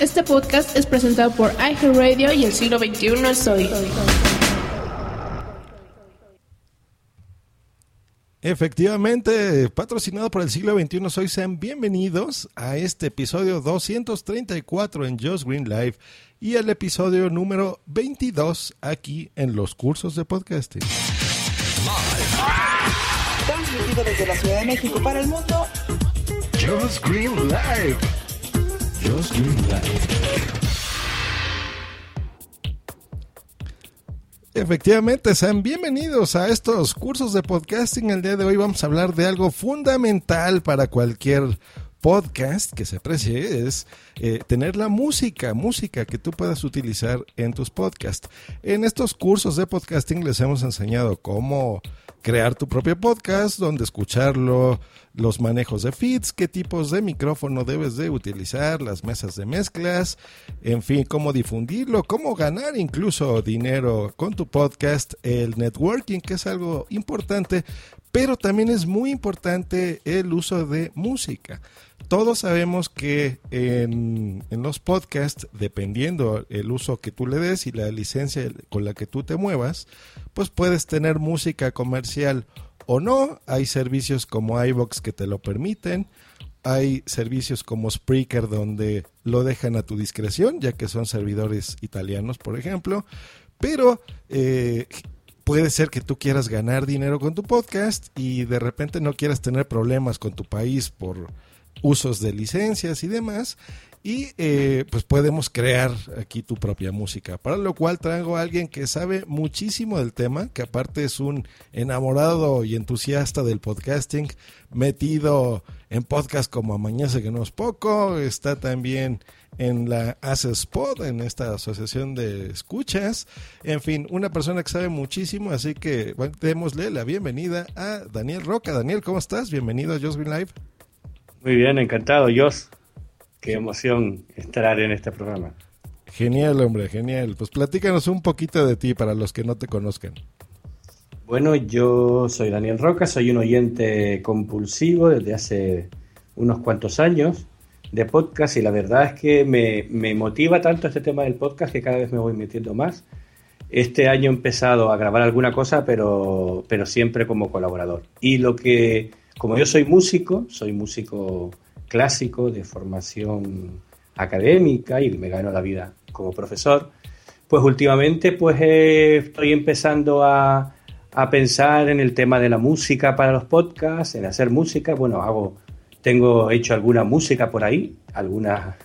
Este podcast es presentado por iHeartRadio y el siglo XXI es hoy. Efectivamente, patrocinado por el siglo XXI, soy sean bienvenidos a este episodio 234 en Just Green Live y el episodio número 22 aquí en los cursos de podcasting. Transmitido desde la Ciudad de México para el mundo. Just Green Live. Just Green. Efectivamente, sean bienvenidos a estos cursos de podcasting. El día de hoy vamos a hablar de algo fundamental para cualquier podcast que se aprecie es eh, tener la música, música que tú puedas utilizar en tus podcasts. En estos cursos de podcasting les hemos enseñado cómo crear tu propio podcast, donde escucharlo, los manejos de feeds, qué tipos de micrófono debes de utilizar, las mesas de mezclas, en fin, cómo difundirlo, cómo ganar incluso dinero con tu podcast, el networking, que es algo importante, pero también es muy importante el uso de música. Todos sabemos que en, en, los podcasts, dependiendo el uso que tú le des y la licencia con la que tú te muevas, pues puedes tener música comercial o no. Hay servicios como iVox que te lo permiten. Hay servicios como Spreaker donde lo dejan a tu discreción, ya que son servidores italianos, por ejemplo. Pero eh, puede ser que tú quieras ganar dinero con tu podcast y de repente no quieras tener problemas con tu país por usos de licencias y demás. Y eh, pues podemos crear aquí tu propia música. Para lo cual traigo a alguien que sabe muchísimo del tema, que aparte es un enamorado y entusiasta del podcasting, metido en podcast como Amañece que no es poco, está también en la Spot, en esta asociación de escuchas. En fin, una persona que sabe muchísimo, así que bueno, démosle la bienvenida a Daniel Roca. Daniel, ¿cómo estás? Bienvenido a Just Green Live. Muy bien, encantado, Jos. Qué emoción estar en este programa. Genial, hombre, genial. Pues platícanos un poquito de ti para los que no te conozcan. Bueno, yo soy Daniel Roca, soy un oyente compulsivo desde hace unos cuantos años de podcast y la verdad es que me, me motiva tanto este tema del podcast que cada vez me voy metiendo más. Este año he empezado a grabar alguna cosa, pero, pero siempre como colaborador. Y lo que como yo soy músico, soy músico clásico de formación académica y me gano la vida como profesor, pues últimamente pues eh, estoy empezando a, a pensar en el tema de la música para los podcasts, en hacer música. Bueno, hago, tengo hecho alguna música por ahí, algunas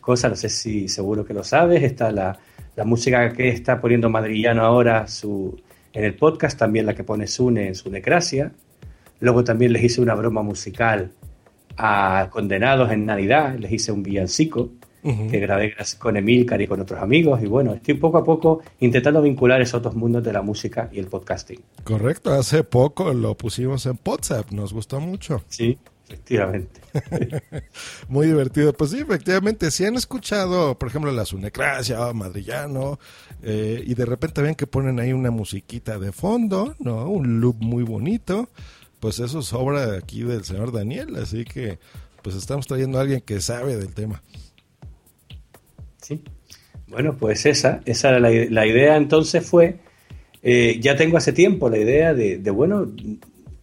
cosas, no sé si seguro que lo sabes. Está la, la música que está poniendo Madrillano ahora en el podcast, también la que pone Sune en su Necracia. Luego también les hice una broma musical a condenados en Navidad, les hice un villancico que grabé con Emilcar y con otros amigos. Y bueno, estoy poco a poco intentando vincular esos dos mundos de la música y el podcasting. Correcto, hace poco lo pusimos en WhatsApp, nos gustó mucho. Sí, efectivamente. Muy divertido. Pues sí, efectivamente, si han escuchado, por ejemplo, la Sunecracia, Madrillano, eh, y de repente ven que ponen ahí una musiquita de fondo, ¿no? Un loop muy bonito pues eso es obra aquí del señor Daniel, así que pues estamos trayendo a alguien que sabe del tema. Sí. Bueno, pues esa, esa era la, idea entonces fue, eh, ya tengo hace tiempo la idea de, bueno,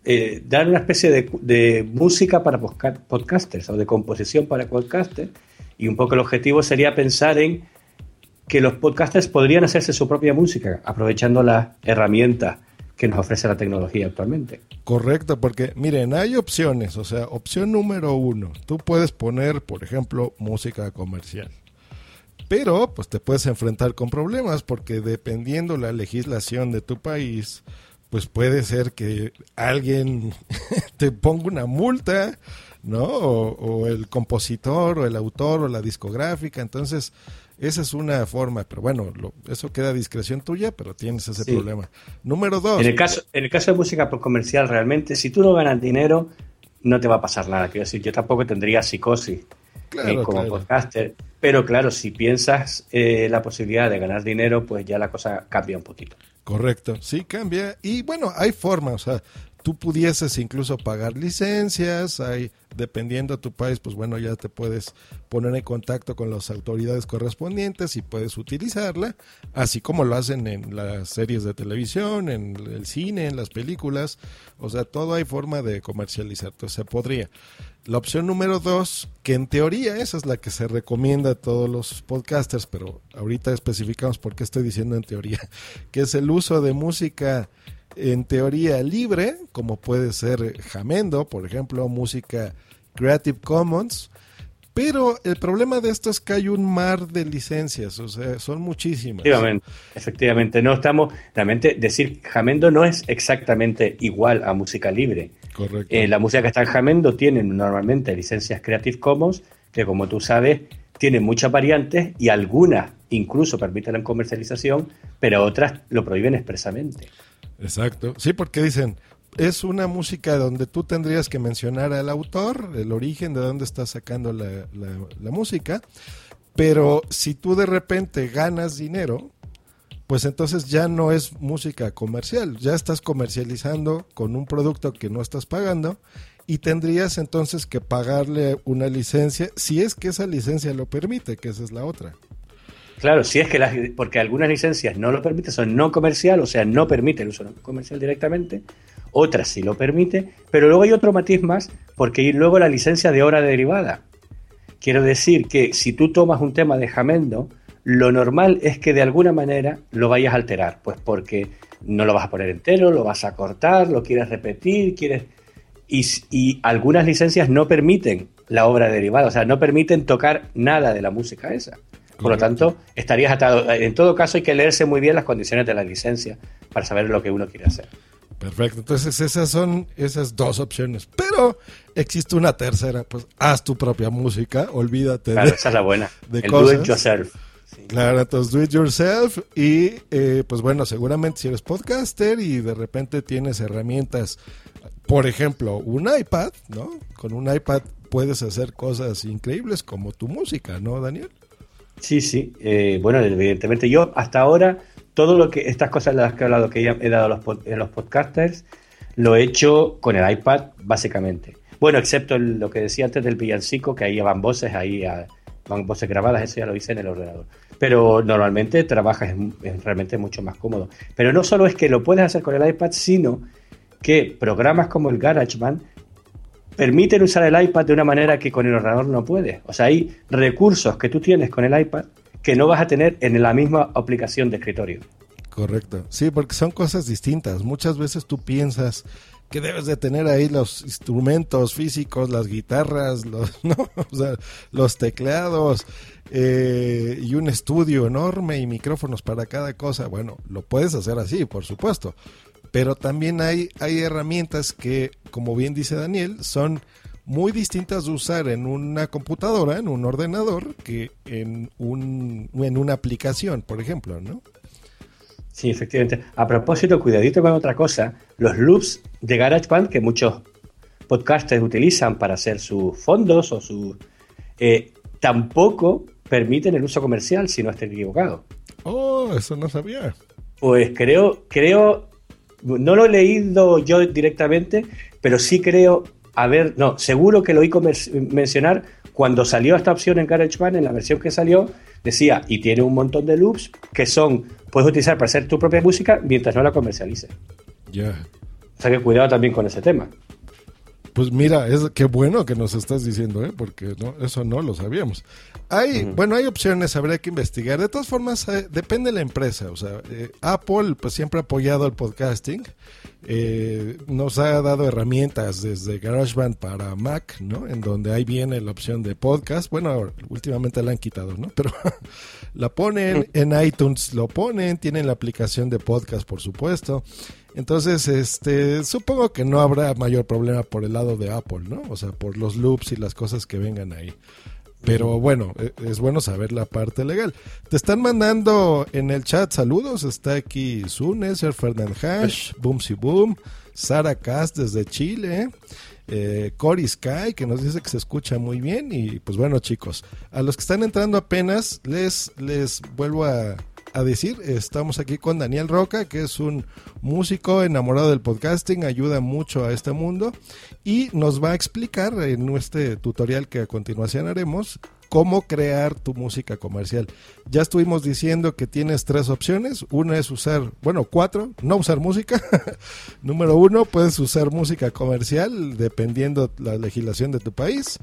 eh, dar una especie de, música para podcasters o de composición para podcasters y un poco el objetivo sería pensar en que los podcasters podrían hacerse su propia música aprovechando las herramientas nos ofrece la tecnología actualmente. Correcto, porque miren, hay opciones, o sea, opción número uno, tú puedes poner, por ejemplo, música comercial. Pero, pues te puedes enfrentar con problemas porque dependiendo la legislación de tu país, pues puede ser que alguien te ponga una multa, ¿no? o, el compositor, o el autor, o la discográfica. Entonces, esa es una forma, pero bueno, eso queda a discreción tuya, pero tienes ese problema. Número dos. En el, caso, en el caso de música comercial, realmente, si tú no ganas dinero, no te va a pasar nada. Quiero decir, yo tampoco tendría psicosis eh, como podcaster. Pero claro, si piensas eh, la posibilidad de ganar dinero, pues ya la cosa cambia un poquito. Correcto, sí cambia. Y bueno, hay formas, o sea, tú pudieses incluso pagar licencias, hay dependiendo de tu país, pues bueno, ya te puedes poner en contacto con las autoridades correspondientes y puedes utilizarla, así como lo hacen en las series de televisión, en el cine, en las películas, o sea, todo hay forma de comercializar, entonces se podría. La opción número dos, que en teoría esa es la que se recomienda a todos los podcasters, pero ahorita especificamos por qué estoy diciendo en teoría, que es el uso de música en teoría libre, como puede ser Jamendo, por ejemplo, música Creative Commons. Pero el problema de esto es que hay un mar de licencias, o sea, son muchísimas. Efectivamente, efectivamente. No estamos, realmente, decir Jamendo no es exactamente igual a música libre. Correcto. Eh, la música que está en Jamendo tiene normalmente licencias Creative Commons, que como tú sabes, tienen muchas variantes y algunas incluso permiten la comercialización, pero otras lo prohíben expresamente. Exacto. Sí, porque dicen, es una música donde tú tendrías que mencionar al autor, el origen de dónde está sacando la, la, música, pero si tú de repente ganas dinero, pues entonces ya no es música comercial, ya estás comercializando con un producto que no estás pagando y tendrías entonces que pagarle una licencia, si es que esa licencia lo permite, que esa es la otra. Claro, si es que las, porque algunas licencias no lo permiten, son no comercial, o sea, no permite el uso comercial directamente, otras sí lo permite, pero luego hay otro matiz más, porque luego la licencia de obra derivada. Quiero decir que si tú tomas un tema de Jamendo, lo normal es que de alguna manera lo vayas a alterar, pues porque no lo vas a poner entero, lo vas a cortar, lo quieres repetir, quieres... Y, y algunas licencias no permiten la obra derivada, o sea, no permiten tocar nada de la música esa. Por lo tanto, estarías atado. En todo caso, hay que leerse muy bien las condiciones de la licencia para saber lo que uno quiere hacer. Perfecto, entonces esas son esas dos opciones. Pero existe una tercera, pues haz tu propia música, olvídate claro, esa es la buena. el do it yourself. Claro, entonces do it yourself y eh, pues bueno, seguramente si eres podcaster y de repente tienes herramientas, por ejemplo, un iPad, ¿no? Con un iPad puedes hacer cosas increíbles como tu música, ¿no, Daniel? Sí, sí. Eh, bueno, evidentemente yo hasta ahora todo lo que estas cosas las que he hablado que he dado a los, podcasters lo he hecho con el iPad básicamente. Bueno, excepto lo que decía antes del villancico, que ahí van voces, ahí van voces grabadas, eso ya lo hice en el ordenador. Pero normalmente trabajas es, realmente mucho más cómodo. Pero no solo es que lo puedes hacer con el iPad, sino que programas como el GarageBand permiten usar el iPad de una manera que con el ordenador no puedes. O sea, hay recursos que tú tienes con el iPad que no vas a tener en la misma aplicación de escritorio. Correcto. Sí, porque son cosas distintas. Muchas veces tú piensas que debes de tener ahí los instrumentos físicos, las guitarras, los, ¿no? o sea, los teclados eh, y un estudio enorme y micrófonos para cada cosa. Bueno, lo puedes hacer así, por supuesto. Pero también hay, hay herramientas que, como bien dice Daniel, son muy distintas de usar en una computadora, en un ordenador, que en, un, en una aplicación, por ejemplo, ¿no? Sí, efectivamente. A propósito, cuidadito con otra cosa. Los loops de GarageBand que muchos podcasters utilizan para hacer sus fondos o sus... Eh, tampoco permiten el uso comercial, si no estoy equivocado. Oh, eso no sabía. Pues creo, creo, no lo he leído yo directamente, pero sí creo a ver, no, seguro que lo oí mencionar cuando salió esta opción en GarageBand, en la versión que salió, decía, y tiene un montón de loops que son, puedes utilizar para hacer tu propia música mientras no la comercialices. Ya. O sea que cuidado también con ese tema. Pues mira, es qué bueno que nos estás diciendo, ¿eh? porque no, eso no lo sabíamos. Hay, bueno, hay opciones, habría que investigar. De todas formas, eh, depende de la empresa. O sea, eh, Apple pues siempre ha apoyado el podcasting. Eh, nos ha dado herramientas desde GarageBand para Mac, ¿no? En donde ahí viene la opción de podcast. Bueno, últimamente la han quitado, ¿no? Pero la ponen en iTunes, lo ponen, tienen la aplicación de podcast, por supuesto. Entonces, este, supongo que no habrá mayor problema por el lado de Apple, ¿no? O sea, por los loops y las cosas que vengan ahí. Pero bueno, e, es bueno saber la parte legal. Te están mandando en el chat saludos. Está aquí Zunes, el Fernand Hash, Boomsy Boom, Sara Cast desde Chile, eh, Cory Sky que nos dice que se escucha muy bien. Y pues bueno, chicos, a los que están entrando apenas, les, les vuelvo a a decir. Estamos aquí con Daniel Roca, que es un músico enamorado del podcasting, ayuda mucho a este mundo y nos va a explicar en este tutorial que a continuación haremos cómo crear tu música comercial. Ya estuvimos diciendo que tienes tres opciones. Una es usar, bueno, cuatro, no usar música. Número uno, puedes usar música comercial dependiendo la legislación de tu país.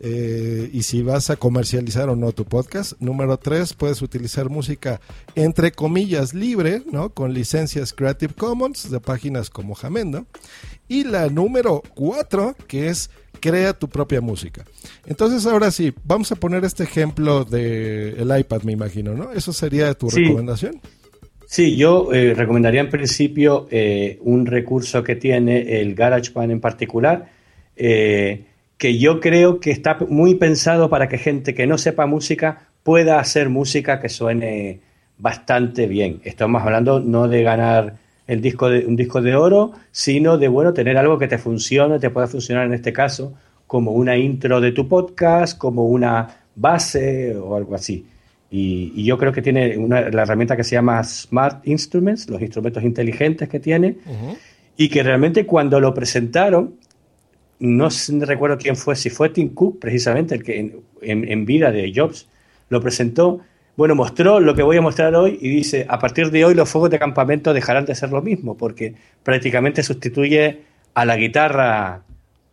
Eh, y si vas a comercializar o no tu podcast. Número tres, puedes utilizar música entre comillas libre, ¿no? Con licencias Creative Commons de páginas como Jamendo. Y la número cuatro, que es crea tu propia música. Entonces ahora sí, vamos a poner este ejemplo del el iPad, me imagino, ¿no? ¿Eso sería tu recomendación? Sí, yo eh, recomendaría en principio eh, un recurso que tiene el GarageBand en particular, que yo creo que está muy pensado para que gente que no sepa música pueda hacer música que suene bastante bien. Estamos hablando no de ganar el disco de, un disco de oro, sino de bueno tener algo que te funcione, te pueda funcionar en este caso como una intro de tu podcast, como una base o algo así. Y, yo creo que tiene una, la herramienta que se llama Smart Instruments, los instrumentos inteligentes que tiene, y que realmente cuando lo presentaron no recuerdo quién fue, si fue Tim Cook, precisamente, el que en, vida de Jobs lo presentó. Bueno, mostró lo que voy a mostrar hoy y dice, a partir de hoy los fuegos de campamento dejarán de ser lo mismo, porque prácticamente sustituye a la guitarra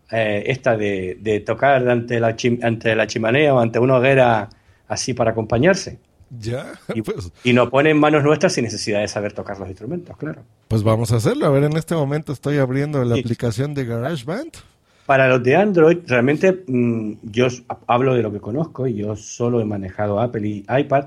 eh, esta de, tocar ante la, ante la chimenea o ante una hoguera así para acompañarse. Ya. Y, pues. y nos pone en manos nuestras sin necesidad de saber tocar los instrumentos, claro. Pues vamos a hacerlo. A ver, en este momento estoy abriendo la aplicación de GarageBand. Para los de Android, realmente mm, yo hablo de lo que conozco y yo solo he manejado Apple y iPad.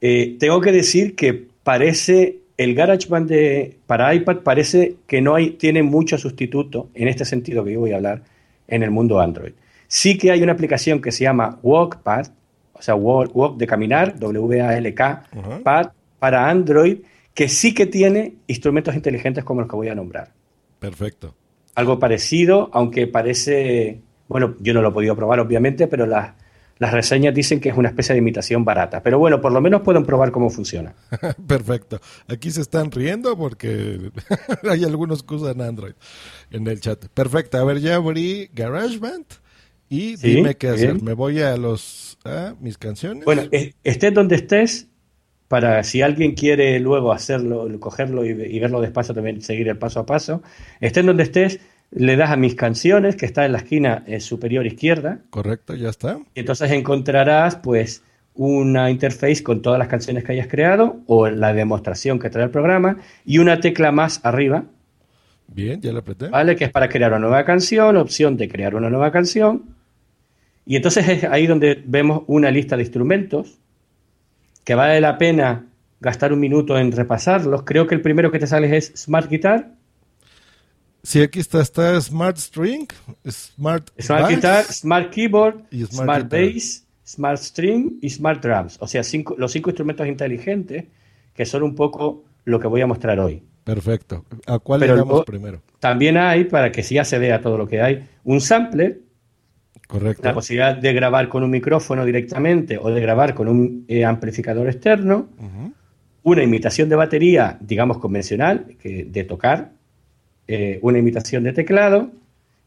Eh, tengo que decir que parece el GarageBand de, para iPad parece que no hay, tiene mucho sustituto en este sentido que yo voy a hablar en el mundo Android. Sí que hay una aplicación que se llama Walkpad, o sea, Walk, de caminar, W-A-L-K, Pad para Android, que sí que tiene instrumentos inteligentes como los que voy a nombrar. Perfecto algo parecido, aunque parece, bueno, yo no lo he podido probar obviamente, pero las, las reseñas dicen que es una especie de imitación barata. Pero bueno, por lo menos pueden probar cómo funciona. Perfecto. Aquí se están riendo porque hay algunos que usan Android en el chat. Perfecto. A ver, ya abrí GarageBand y dime qué hacer. Me voy a los a mis canciones. Bueno, estés donde estés, para si alguien quiere luego hacerlo, cogerlo y, verlo despacio, también seguir el paso a paso. Estés donde estés, le das a mis canciones, que está en la esquina eh, superior izquierda. Correcto, ya está. Y entonces encontrarás, pues, una interface con todas las canciones que hayas creado o la demostración que trae el programa y una tecla más arriba. Bien, ya la apreté. ¿Vale? Que es para crear una nueva canción, opción de crear una nueva canción. Y entonces es ahí donde vemos una lista de instrumentos que vale la pena gastar un minuto en repasarlos. Creo que el primero que te sale es Smart Guitar. Sí, aquí está, está Smart String, Smart, Smart Guitar, Smart Keyboard, Smart, Bass, Smart String y Smart Drums. O sea, los cinco instrumentos inteligentes que son un poco lo que voy a mostrar hoy. Perfecto. ¿A cuál le damos primero? También hay, para que ya se vea todo lo que hay, un sampler. Correcto. La posibilidad de grabar con un micrófono directamente o de grabar con un eh, amplificador externo. Una imitación de batería, digamos, convencional, que, de tocar. Eh, una imitación de teclado.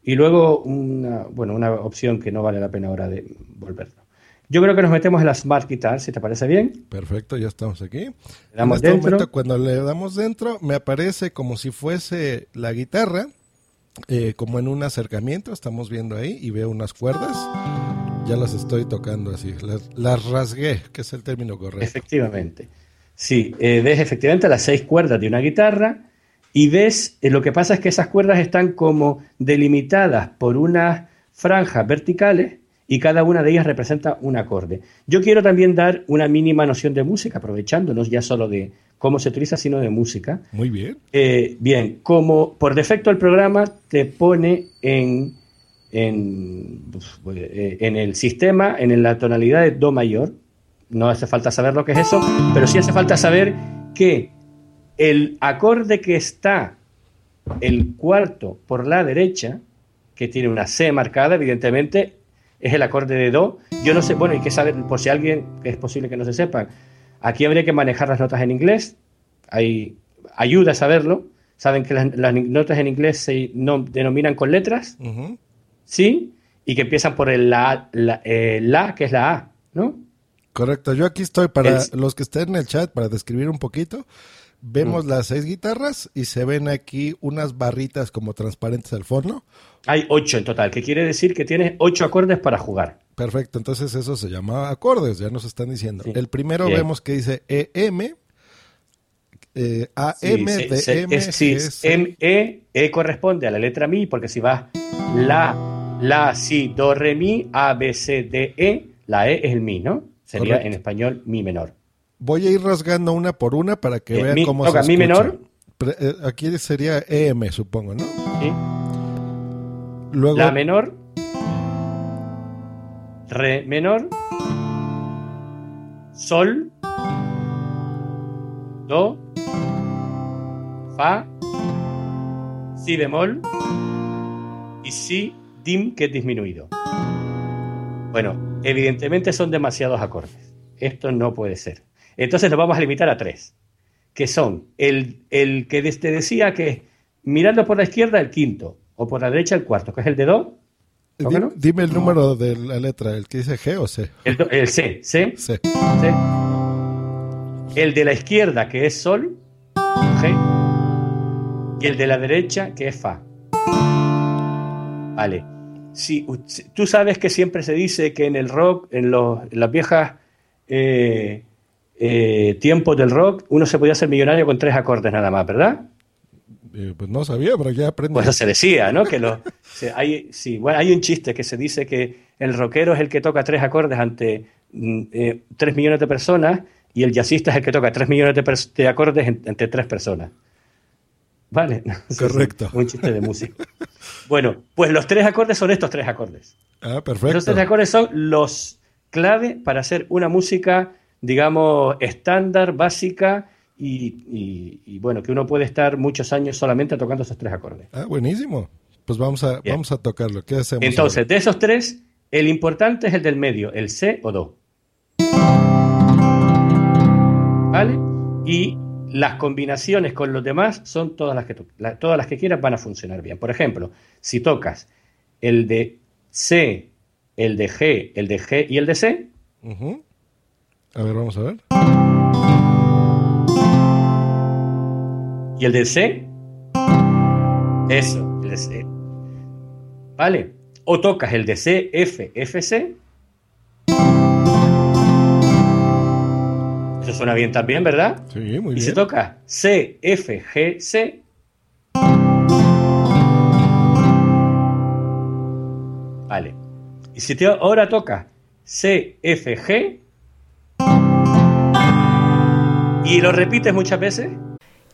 Y luego una, bueno, una opción que no vale la pena ahora de volverlo. Yo creo que nos metemos en la Smart Guitar, si te parece bien. Perfecto, ya estamos aquí. Le damos este dentro. cuando le damos dentro, me aparece como si fuese la guitarra, eh, como en un acercamiento, estamos viendo ahí, y veo unas cuerdas. Ya las estoy tocando así, las, rasgué, que es el término correcto. Efectivamente. Sí, eh, ves efectivamente las seis cuerdas de una guitarra y ves, eh, lo que pasa es que esas cuerdas están como delimitadas por unas franjas verticales y cada una de ellas representa un acorde. Yo quiero también dar una mínima noción de música, aprovechándonos ya solo de cómo se utiliza, sino de música. Muy bien. Eh, bien, como por defecto el programa te pone en, en, eh, en el sistema, en la tonalidad de Do mayor, no hace falta saber lo que es eso, pero sí hace falta saber que el acorde que está el cuarto por la derecha, que tiene una C marcada, evidentemente es el acorde de Do. Yo no sé, bueno, hay que saber, por si alguien, que es posible que no se sepa, aquí habría que manejar las notas en inglés, hay ayuda a saberlo. Saben que las, notas en inglés se denominan con letras, ¿sí? Y que empiezan por el la, eh, la, que es la A, ¿no? Correcto, yo aquí estoy para los que estén en el chat para describir un poquito. Vemos mm. las seis guitarras y se ven aquí unas barritas como transparentes al fondo. Hay ocho en total, que quiere decir que tienes ocho acordes para jugar. Perfecto, entonces eso se llama acordes, ya nos están diciendo. El primero vemos que dice EM, eh, AM, DM, sí, M, E, E corresponde a la letra Mi, porque si vas La, La, Si, Do, Re, Mi, A, B, C, D, E, la E es el Mi, ¿no? Sería en español Mi menor. Voy a ir rasgando una por una para que vean cómo se escucha. Mi menor. Eh, aquí sería EM, supongo, ¿no? Sí. La menor, Re menor, Sol, Do, Fa, Si bemol y Si dim que es disminuido. Bueno, evidentemente son demasiados acordes. Esto no puede ser. Entonces nos vamos a limitar a tres, que son el, el que te decía que mirando por la izquierda el quinto, o por la derecha el cuarto, que es el de Do. Dime, el número de la letra, el que dice G o C. El, C, C. C. El de la izquierda, que es Sol, G. Y el de la derecha, que es Fa. Vale. Si, tú sabes que siempre se dice que en el rock, en, los, las viejas eh, eh, tiempos del rock, uno se podía hacer millonario con tres acordes nada más, ¿verdad? Eh, pues no sabía, pero ya aprendí. Pues eso se decía, ¿no? Que lo, hay, sí, bueno, hay un chiste que se dice que el rockero es el que toca tres acordes ante mm, eh, tres millones de personas y el jazzista es el que toca tres millones de, acordes entre tres personas. ¿Vale? Correcto. un chiste de música. bueno, pues los tres acordes son estos tres acordes. Ah, perfecto. Los tres acordes son los clave para hacer una música, digamos, estándar, básica y, bueno, que uno puede estar muchos años solamente tocando esos tres acordes. Ah, buenísimo. Pues vamos a, vamos a tocarlo. ¿Qué hacemos? Entonces, de esos tres, el importante es el del medio, el C o Do. ¿Vale? Y las combinaciones con los demás son todas las que, todas las que quieras van a funcionar bien. Por ejemplo, si tocas el de C, el de G, el de G y el de C. A ver, vamos a ver. ¿Y el de C? Eso, el de C. ¿Vale? O tocas el de C, F, F, C. Esto suena bien también, ¿verdad? Sí, muy y bien. si toca C, F, G, C. Vale. Y si te, ahora toca C, F, G. Y lo repites muchas veces.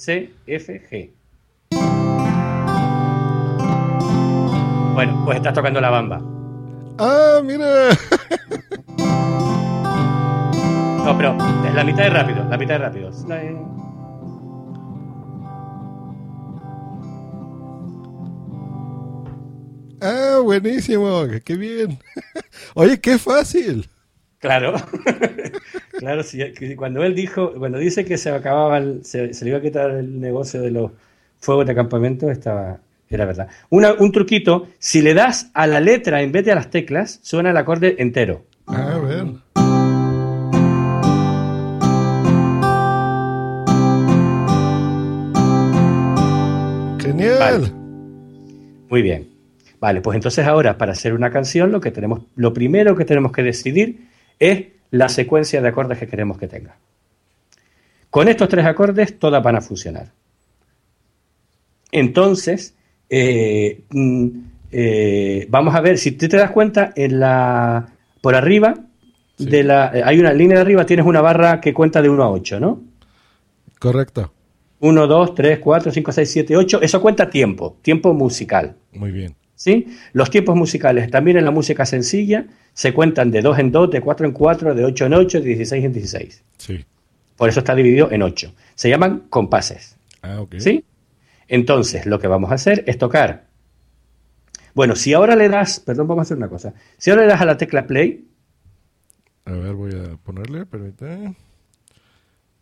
F, G, C, F, G. Bueno, pues estás tocando la bamba. Ah, mira. No, pero es la mitad de rápido, la mitad de rápido. Ah, buenísimo. Qué bien. Oye, qué fácil. Claro, claro, sí, cuando él dijo, cuando dice que se acababa, el- se, se le iba a quitar el negocio de los fuegos de campamento, estaba, era verdad. Una- un truquito, si le das a la letra en vez de a las teclas, suena el acorde entero. A ver. Genial. Vale. Muy bien. Vale, pues entonces ahora para hacer una canción lo que tenemos, lo primero que tenemos que decidir es la secuencia de acordes que queremos que tenga. Con estos tres acordes todas van a funcionar. Entonces, eh, mm, eh, vamos a ver, si tú te das cuenta, en la, por arriba Sí. de la, eh, hay una línea de arriba, tienes una barra que cuenta de 1 a 8, ¿no? Correcto. 1, 2, 3, 4, 5, 6, 7, 8. Eso cuenta tiempo, tiempo musical. Muy bien. ¿Sí? Los tiempos musicales también en la música sencilla se cuentan de 2 en 2, de 4 en 4, de 8 en 8, de 16 en 16. Sí. Por eso está dividido en 8. Se llaman compases, Ah, ok. ¿sí? Entonces, lo que vamos a hacer es tocar. Bueno, si ahora le das, perdón, vamos a hacer una cosa. Si ahora le das a la tecla play, A ver, voy a ponerle, permítame.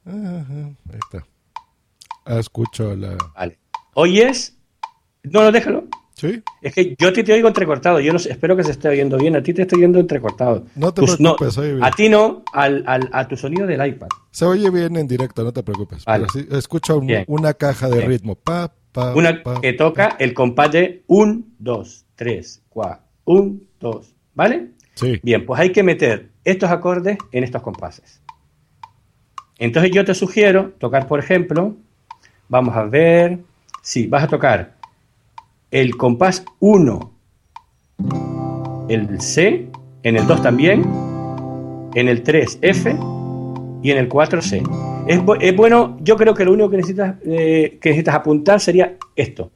Ajá, ahí está. Ah, escucho la... vale. Oyes, no, no, déjalo. ¿Sí? Es que yo a ti te oigo entrecortado. Yo no sé, espero que se esté oyendo bien. A ti te estoy oyendo entrecortado. No te Tus- preocupes, oye bien. A ti no, al, al- a tu sonido del iPad. Se oye bien en directo, no te preocupes. Vale. Pero sí, un- Bien. una caja de Bien. ritmo. Pa, pa, Una pa, que toca el compás de 1, 2, 3, 4, 1, 2. ¿Vale? Sí. Bien, pues hay que meter estos acordes en estos compases. Entonces yo te sugiero tocar, por ejemplo, vamos a ver, sí, vas a tocar el compás 1, el C, en el 2 también, en el 3 F y en el 4 C. Es, es bueno, yo creo que lo único que necesitas, eh, que necesitas apuntar sería esto.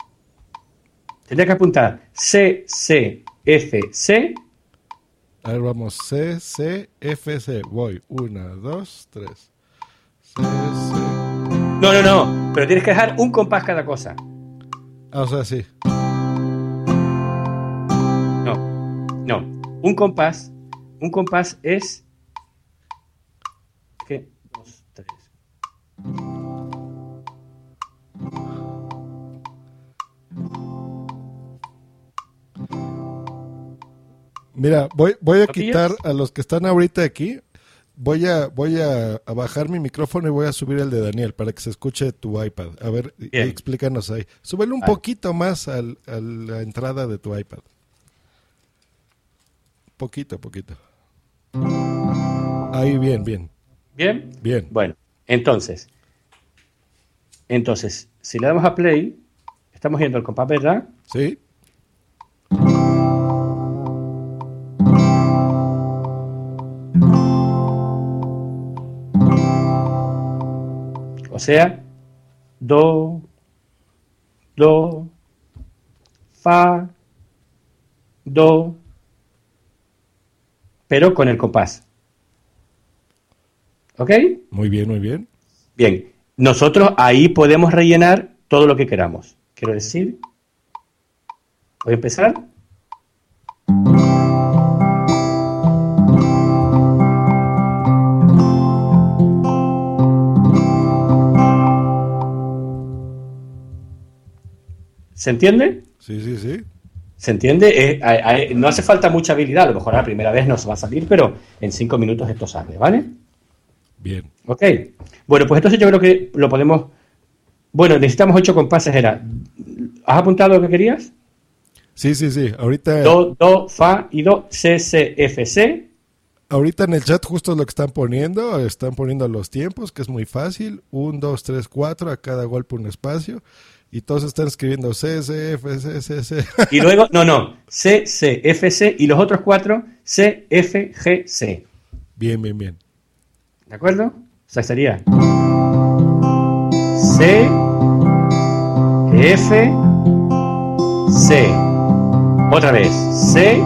Tendrías que apuntar C, C, F, C A ver, vamos. C, C, F, C. Voy. Una, dos, tres. C, C. No, no, no. Pero tienes que dejar un compás cada cosa. Ah, o sea, sí. No, no. Un compás. Un compás es. ¿Qué? Dos, tres. Mira, voy, voy a ¿Lo quitar a los que están ahorita aquí. Voy a, voy a, a bajar mi micrófono y voy a subir el de Daniel para que se escuche tu iPad. A ver, Bien. explícanos ahí. Súbele un Vale. poquito más al- a la entrada de tu iPad. Poquito, poquito. Ahí, bien, bien. ¿Bien? Bien. Bueno, entonces. Entonces, si le damos a play, estamos yendo al compás, ¿verdad? Sí. Sea, do, do, fa, do, pero con el compás. ¿Ok? Muy bien, muy bien. Bien, nosotros ahí podemos rellenar todo lo que queramos. Quiero decir, voy a empezar. ¿Se entiende? Sí, sí, sí. ¿Se entiende? Eh, eh, eh, no hace falta mucha habilidad, a lo mejor a la primera vez no se va a salir, pero en cinco minutos esto sale, ¿vale? Bien. Ok. Bueno, pues entonces yo creo que lo podemos... Bueno, necesitamos ocho compases, era... ¿Has apuntado lo que querías? Sí, sí, sí. Ahorita, Do, do, fa y do, c, c, f, c. ahorita en el chat justo lo que están poniendo, están poniendo los tiempos, que es muy fácil. Un, dos, tres, cuatro, a cada golpe un espacio. Y todos están escribiendo C, C, F, C, C, C. Y luego, no, no, c, c, f, c y los otros cuatro, c, f, g, c. Bien, bien, bien. ¿De acuerdo? O sea, sería C, F, C. Otra vez. C,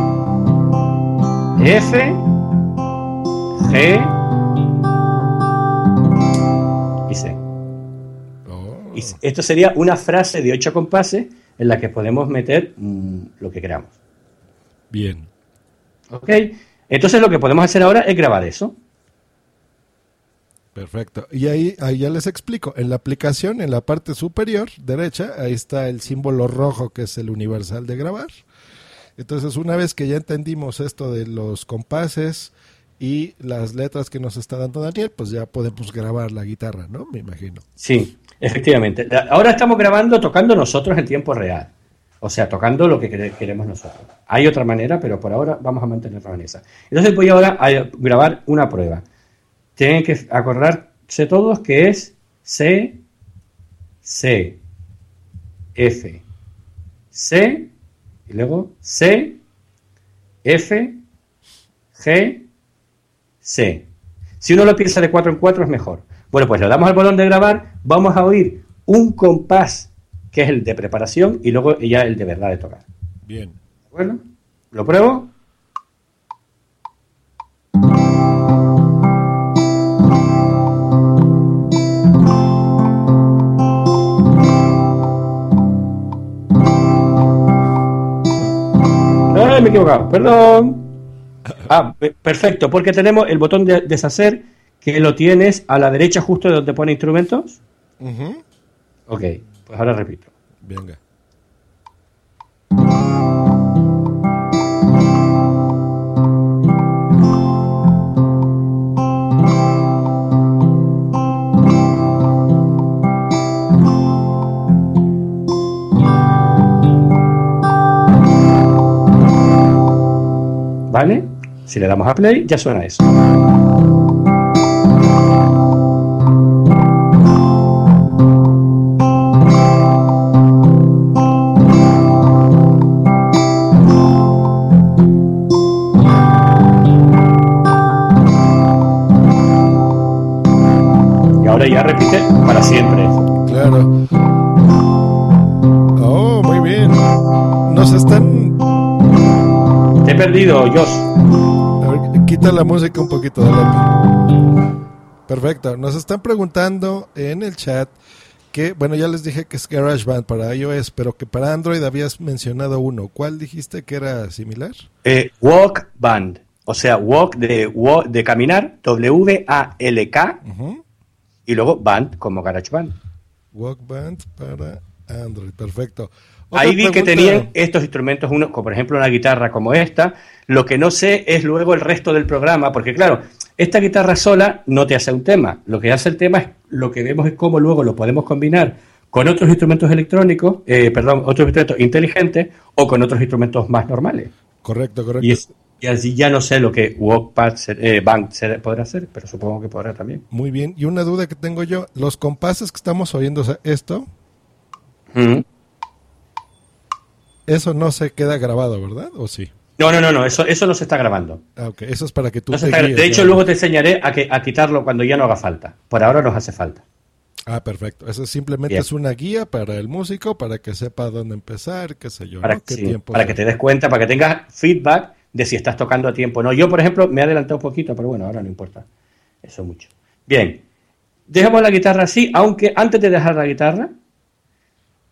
F, G Y esto sería una frase de ocho compases en la que podemos meter mm, lo que queramos. bien. ¿Ok? Entonces lo que podemos hacer ahora es grabar eso. Perfecto. Y ahí, ahí ya les explico. En la aplicación, en la parte superior derecha, ahí está el símbolo rojo que es el universal de grabar. Entonces, una vez que ya entendimos esto de los compases y las letras que nos está dando Daniel, pues ya podemos grabar la guitarra, ¿no? Me imagino. Sí, efectivamente. Ahora estamos grabando tocando nosotros en tiempo real. O sea, tocando lo que quere- queremos nosotros. Hay otra manera, pero por ahora vamos a mantenernos en esa. Entonces voy ahora a grabar una prueba. Tienen que acordarse todos que es C, C, F, C, y luego C, F, G, C. Si uno lo piensa de 4 en 4 es mejor. Bueno, pues le damos al botón de grabar, vamos a oír un compás que es el de preparación y luego ya el de verdad de tocar. Bien. ¿De acuerdo? ¿Lo pruebo? ¡Ay, me he equivocado! Perdón. Ah, pe- perfecto, porque tenemos el botón de deshacer que lo tienes a la derecha justo de donde pone instrumentos. Ujú. Ok, pues ahora repito. Venga. ¿Vale? Si le damos a play, ya suena eso. Para siempre. Claro. Oh, muy bien. Nos están. Te he perdido, Josh. A ver, quita la música un poquito de la. Perfecto. Nos están preguntando en el chat que, bueno, ya les dije que es GarageBand para iOS, pero que para Android habías mencionado uno. ¿Cuál dijiste que era similar? Eh, walk Band. O sea, walk de, walk de caminar, W-A-L-K, Ujú. Y luego band como GarageBand. Walkband para Android. Perfecto. Otra Ahí vi que tenían estos instrumentos, uno, como por ejemplo una guitarra como esta. Lo que no sé es luego el resto del programa, porque claro, esta guitarra sola no te hace un tema. Lo que hace el tema es lo que vemos es cómo luego lo podemos combinar con otros instrumentos electrónicos, eh, perdón, otros instrumentos inteligentes o con otros instrumentos más normales. Correcto, correcto. Y es- Y así ya no sé lo que Walkpad eh, Bank podrá hacer, pero supongo que podrá también. Muy bien. Y una duda que tengo yo, los compases que estamos oyendo, o sea, esto, Mm. eso no se queda grabado, ¿verdad? ¿O sí? No, no, no, no, eso, eso no se está grabando. Ah, ok. Eso es para que tú No se te está gra- guíes, de hecho, ¿no? luego te enseñaré a, que, a quitarlo cuando ya no haga falta. Por ahora nos hace falta. Ah, perfecto. Eso simplemente Bien. es una guía para el músico, para que sepa dónde empezar, qué sé yo, Para, ¿no? qué sí, tiempo. para que te des cuenta, para que tengas feedback de si estás tocando a tiempo o no. Yo, por ejemplo, me he adelantado un poquito, pero bueno, ahora no importa. Eso mucho. Bien. Dejamos la guitarra así, aunque antes de dejar la guitarra,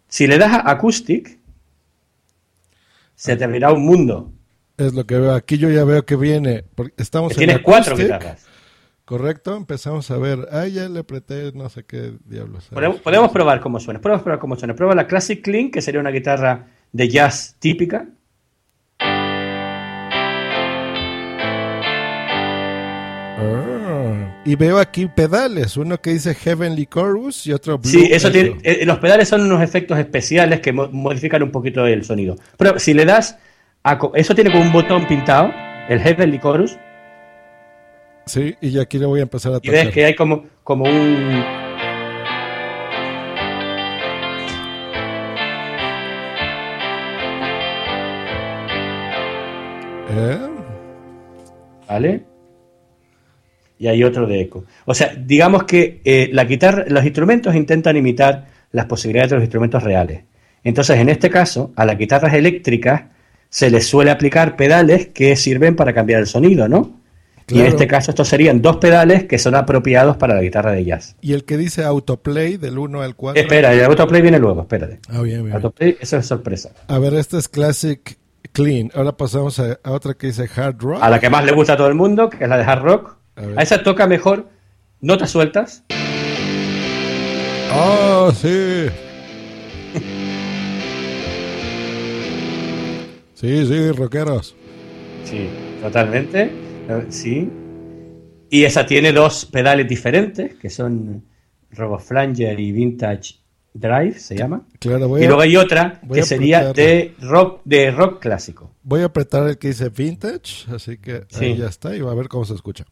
si le das a acoustic, se te abrirá un mundo. Es lo que veo. Aquí yo ya veo que viene. porque Estamos en Tienes cuatro guitarras. Correcto. Empezamos a ver. Ah, ya le apreté no sé qué diablos. Podemos, podemos probar cómo suena. Podemos probar cómo suena. Prueba la Classic Clean, que sería una guitarra de jazz típica. Ah, y veo aquí pedales. Uno que dice Heavenly Chorus y otro Blue Sí, eso tiene, eh, los pedales son unos efectos especiales que mo- modifican un poquito el sonido. Pero si le das, a eso tiene como un botón pintado, el Heavenly Chorus, Sí, y aquí le voy a empezar a y ves tocar. que hay como, como un... ¿Eh? ¿Vale? Y hay otro de eco. O sea, digamos que eh, la guitarra, los instrumentos intentan imitar las posibilidades de los instrumentos reales. Entonces, en este caso, a las guitarras eléctricas se les suele aplicar pedales que sirven para cambiar el sonido, ¿no? Y en este caso, estos serían dos pedales que son apropiados para la guitarra de jazz. Y el que dice autoplay del 1 al 4. Espera, el autoplay viene luego, espérate. Ah, bien, bien. bien. Autoplay, eso es sorpresa. A ver, este es Classic Clean. Ahora pasamos a, a otra que dice Hard Rock. A la que más le gusta a todo el mundo, que es la de hard rock. A esa toca mejor notas sueltas. ¡Oh, sí! sí, sí, rockeros. Sí, totalmente. Eh, Sí. Y esa tiene dos pedales diferentes, que son RoboFlanger y Vintage Drive, se llama. Claro, voy Y luego hay otra que sería de rock, de rock clásico. voy a apretar el que dice Vintage, así que Sí. ahí ya está y va a ver cómo se escucha.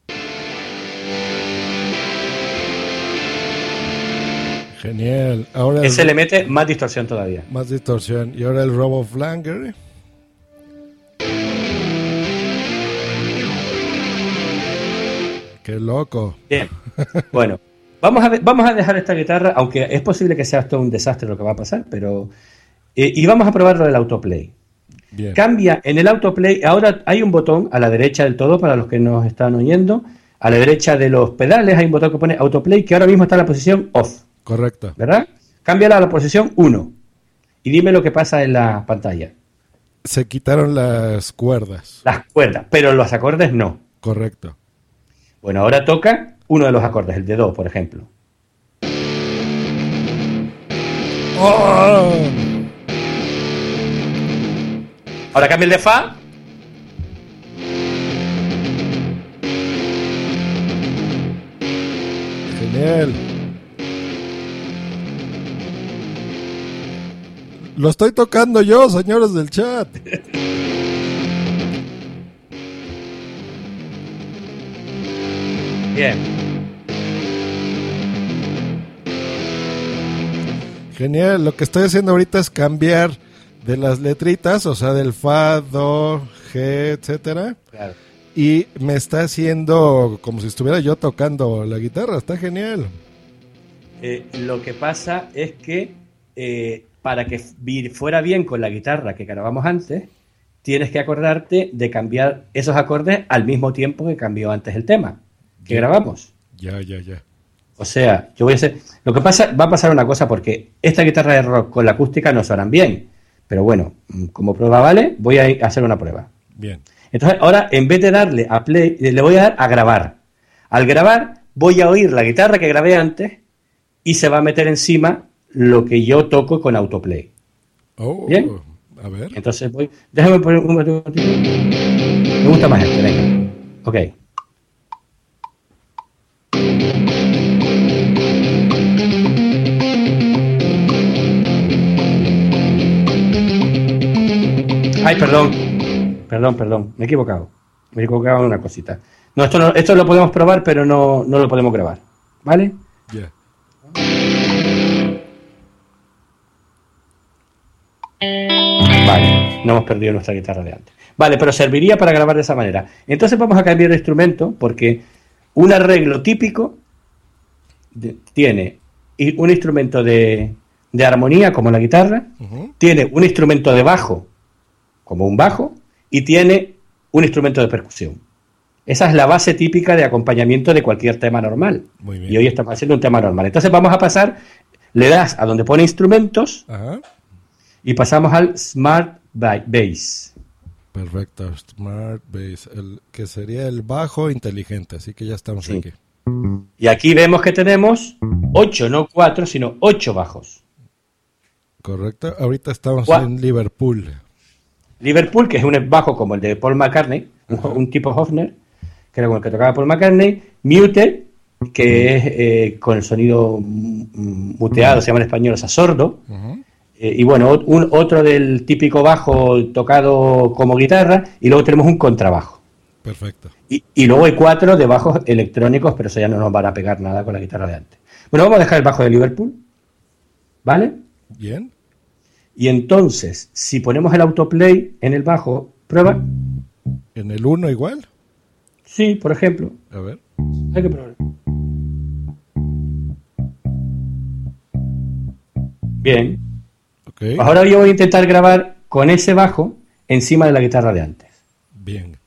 Genial. Ahora el- Ese le mete más distorsión todavía. más distorsión. Y ahora el Robo Flanger. Qué loco. Bien. Bueno, vamos a, ver- vamos a dejar esta guitarra, aunque es posible que sea esto un desastre lo que va a pasar, pero... eh, y vamos a probar lo del autoplay. Bien. Cambia en el autoplay. Ahora hay un botón a la derecha del todo para los que nos están oyendo. A la derecha de los pedales hay un botón que pone autoplay que ahora mismo está en la posición off, Correcto. ¿verdad? Cámbiala a la posición 1 y dime lo que pasa en la pantalla. Se quitaron las cuerdas. Las cuerdas, pero los acordes no. Correcto. Bueno, ahora toca uno de los acordes, el de do, por ejemplo. ¡Oh! Ahora cambia el de fa. Genial. Lo estoy tocando yo, señores del chat. Bien. Genial. Lo que estoy haciendo ahorita es cambiar de las letritas, o sea, del fa, do, g, etcétera. Claro. Y me está haciendo como si estuviera yo tocando la guitarra. Está genial. Eh, lo que pasa es que eh, para que fuera bien con la guitarra que grabamos antes, tienes que acordarte de cambiar esos acordes al mismo tiempo que cambió antes el tema que grabamos. Ya, ya, ya. O sea, yo voy a hacer. Lo que pasa, va a pasar una cosa porque esta guitarra de rock con la acústica no suenan bien. Pero bueno, mm, como prueba vale, voy a hacer una prueba. Bien. Entonces, ahora en vez de darle a play, le voy a dar a grabar. Al grabar, voy a oír la guitarra que grabé antes y se va a meter encima lo que yo toco con autoplay. Oh, Bien. A ver. Entonces voy. Déjame poner un. Me gusta más este, venga. Ok. Ay, perdón. Perdón, perdón. Me he equivocado. Me he equivocado en una cosita. No, esto, no, esto lo podemos probar, pero no, no lo podemos grabar. ¿Vale? Vale, no hemos perdido nuestra guitarra de antes. Vale, pero serviría para grabar de esa manera. Entonces vamos a cambiar de instrumento porque un arreglo típico de- tiene un instrumento de, de armonía como la guitarra, tiene un instrumento de bajo como un bajo y tiene un instrumento de percusión. Esa es la base típica de acompañamiento de cualquier tema normal. Muy bien. Y hoy estamos haciendo un tema normal. Entonces vamos a pasar, le das a donde pone instrumentos Ajá. Y pasamos al Smart Ba- Bass. Perfecto. Smart Bass, el, que sería el bajo inteligente, así que ya estamos Sí. aquí. Y aquí vemos que tenemos 8, no 4, sino 8 bajos. Correcto. Ahorita estamos Gua- en Liverpool. Liverpool, que es un bajo como el de Paul McCartney, un, un tipo Hofner, que era con el que tocaba Paul McCartney. Muted, que es eh, con el sonido mm, mm, muteado, se llama en español, o sea, sordo. Ujú. Eh, y bueno, un, otro del típico bajo tocado como guitarra. Y luego tenemos un contrabajo. Perfecto. Y, y luego hay cuatro de bajos electrónicos, pero eso ya no nos van a pegar nada con la guitarra de antes. Bueno, vamos a dejar el bajo de Liverpool. ¿Vale? Bien. Y entonces, si ponemos el autoplay en el bajo, prueba. En el 1 igual. Sí, por ejemplo. A ver. Hay que probar. Bien. Ahora yo voy a intentar grabar con ese bajo encima de la guitarra de antes. Bien.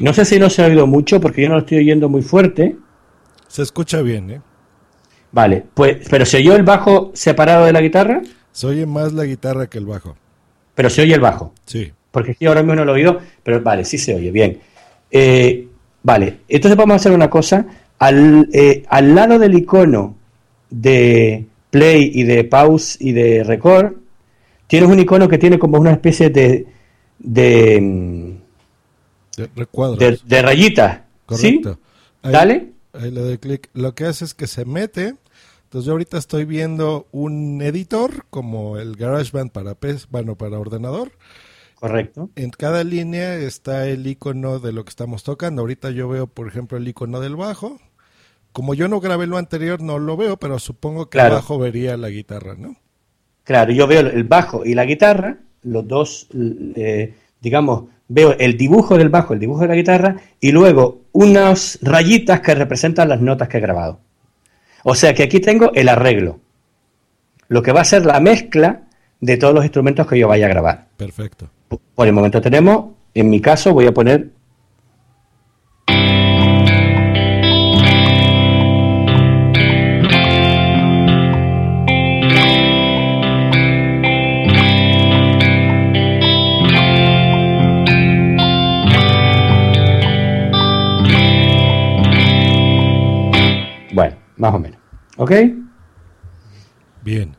No sé si no se ha oído mucho porque yo no lo estoy oyendo muy fuerte. Se escucha bien, ¿eh? Vale, pues, pero se oyó el bajo separado de la guitarra, Se oye más la guitarra que el bajo. pero se oye el bajo. Sí. Porque aquí ahora mismo no lo he oído, pero vale, sí se oye, bien. Eh, vale, entonces vamos a hacer una cosa. Al, eh, al lado del icono de play y de pause y de record, tienes un icono que tiene como una especie de, de, De de. ¿Sí? Correcto. Ahí- Dale. Ahí le doy clic. Lo que hace es que se mete. Entonces yo ahorita estoy viendo un editor como el GarageBand para PS, bueno, para ordenador. Correcto. En cada línea está el icono de lo que estamos tocando. Ahorita yo veo, por ejemplo, el icono del bajo. Como yo no grabé lo anterior, no lo veo, pero supongo que Claro. abajo vería la guitarra, ¿no? Claro, yo veo el bajo y la guitarra, los dos, eh, digamos, veo el dibujo del bajo, el dibujo de la guitarra, y luego unas rayitas que representan las notas que he grabado. O sea que aquí tengo el arreglo, lo que va a ser la mezcla de todos los instrumentos que yo vaya a grabar. Perfecto. Por el momento tenemos, en mi caso voy a poner... más o menos. ¿Ok? Bien.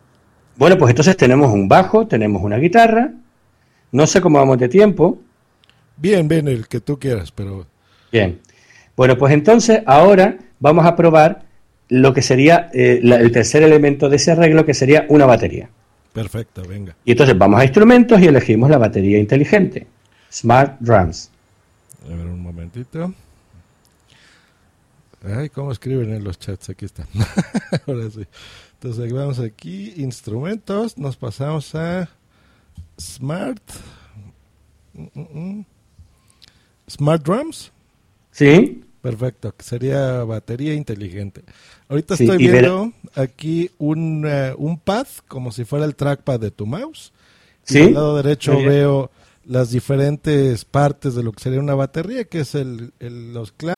Bueno, pues entonces tenemos un bajo, tenemos una guitarra. No sé cómo vamos de tiempo. Bien, bien, el que tú quieras, pero Bien. Bueno, pues entonces ahora vamos a probar lo que sería eh, la- el tercer elemento de ese arreglo, que sería una batería. perfecto, venga. Y entonces vamos a instrumentos y elegimos la batería inteligente. Smart Drums. A ver un momentito. Ay, ¿cómo escriben en los chats? Aquí está. Ahora sí. Entonces vamos aquí, instrumentos, nos pasamos a Smart. Mm, mm, mm. Smart Drums. ¿Sí? Perfecto, que sería batería inteligente. Ahorita Sí, estoy y ver- viendo aquí un, eh, un pad, como si fuera el trackpad de tu mouse. Y Sí. al lado derecho veo las diferentes partes de lo que sería una batería, que es el, el- los clavos.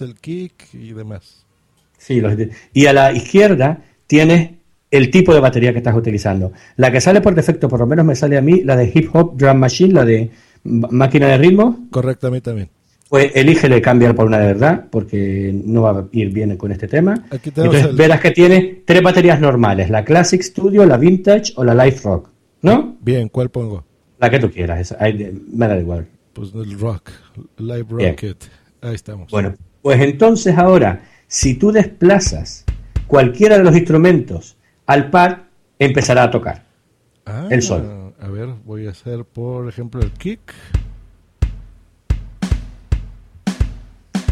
El kick y demás. Sí, los- y a la izquierda tienes el tipo de batería que estás utilizando. La que sale por defecto, por lo menos me sale a mí, la de Hip Hop Drum Machine, la de máquina de ritmo, Correcto, a mí también. pues elígele cambiar por una de verdad, porque no va a ir bien con este tema. Entonces el- verás que tiene tres baterías normales, la Classic Studio, la Vintage o la Life Rock, ¿no? Bien, ¿cuál pongo? La que tú quieras, esa, me da igual. Pues el rock, Live Bien. Ahí estamos. Bueno, pues entonces ahora, si tú desplazas cualquiera de los instrumentos al pad, empezará a tocar. Ah, el sol. A ver, voy a hacer, por ejemplo, el kick.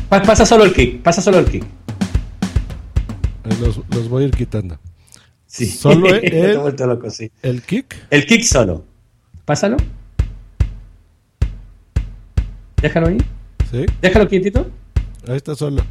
Pa- Pasa solo el kick, pasa solo el kick. Eh, Los, los voy a ir quitando. Sí. Solo el- loco, sí. El kick, El kick solo. Pásalo. Déjalo ahí. Sí, Déjalo quietito. ahí está solo.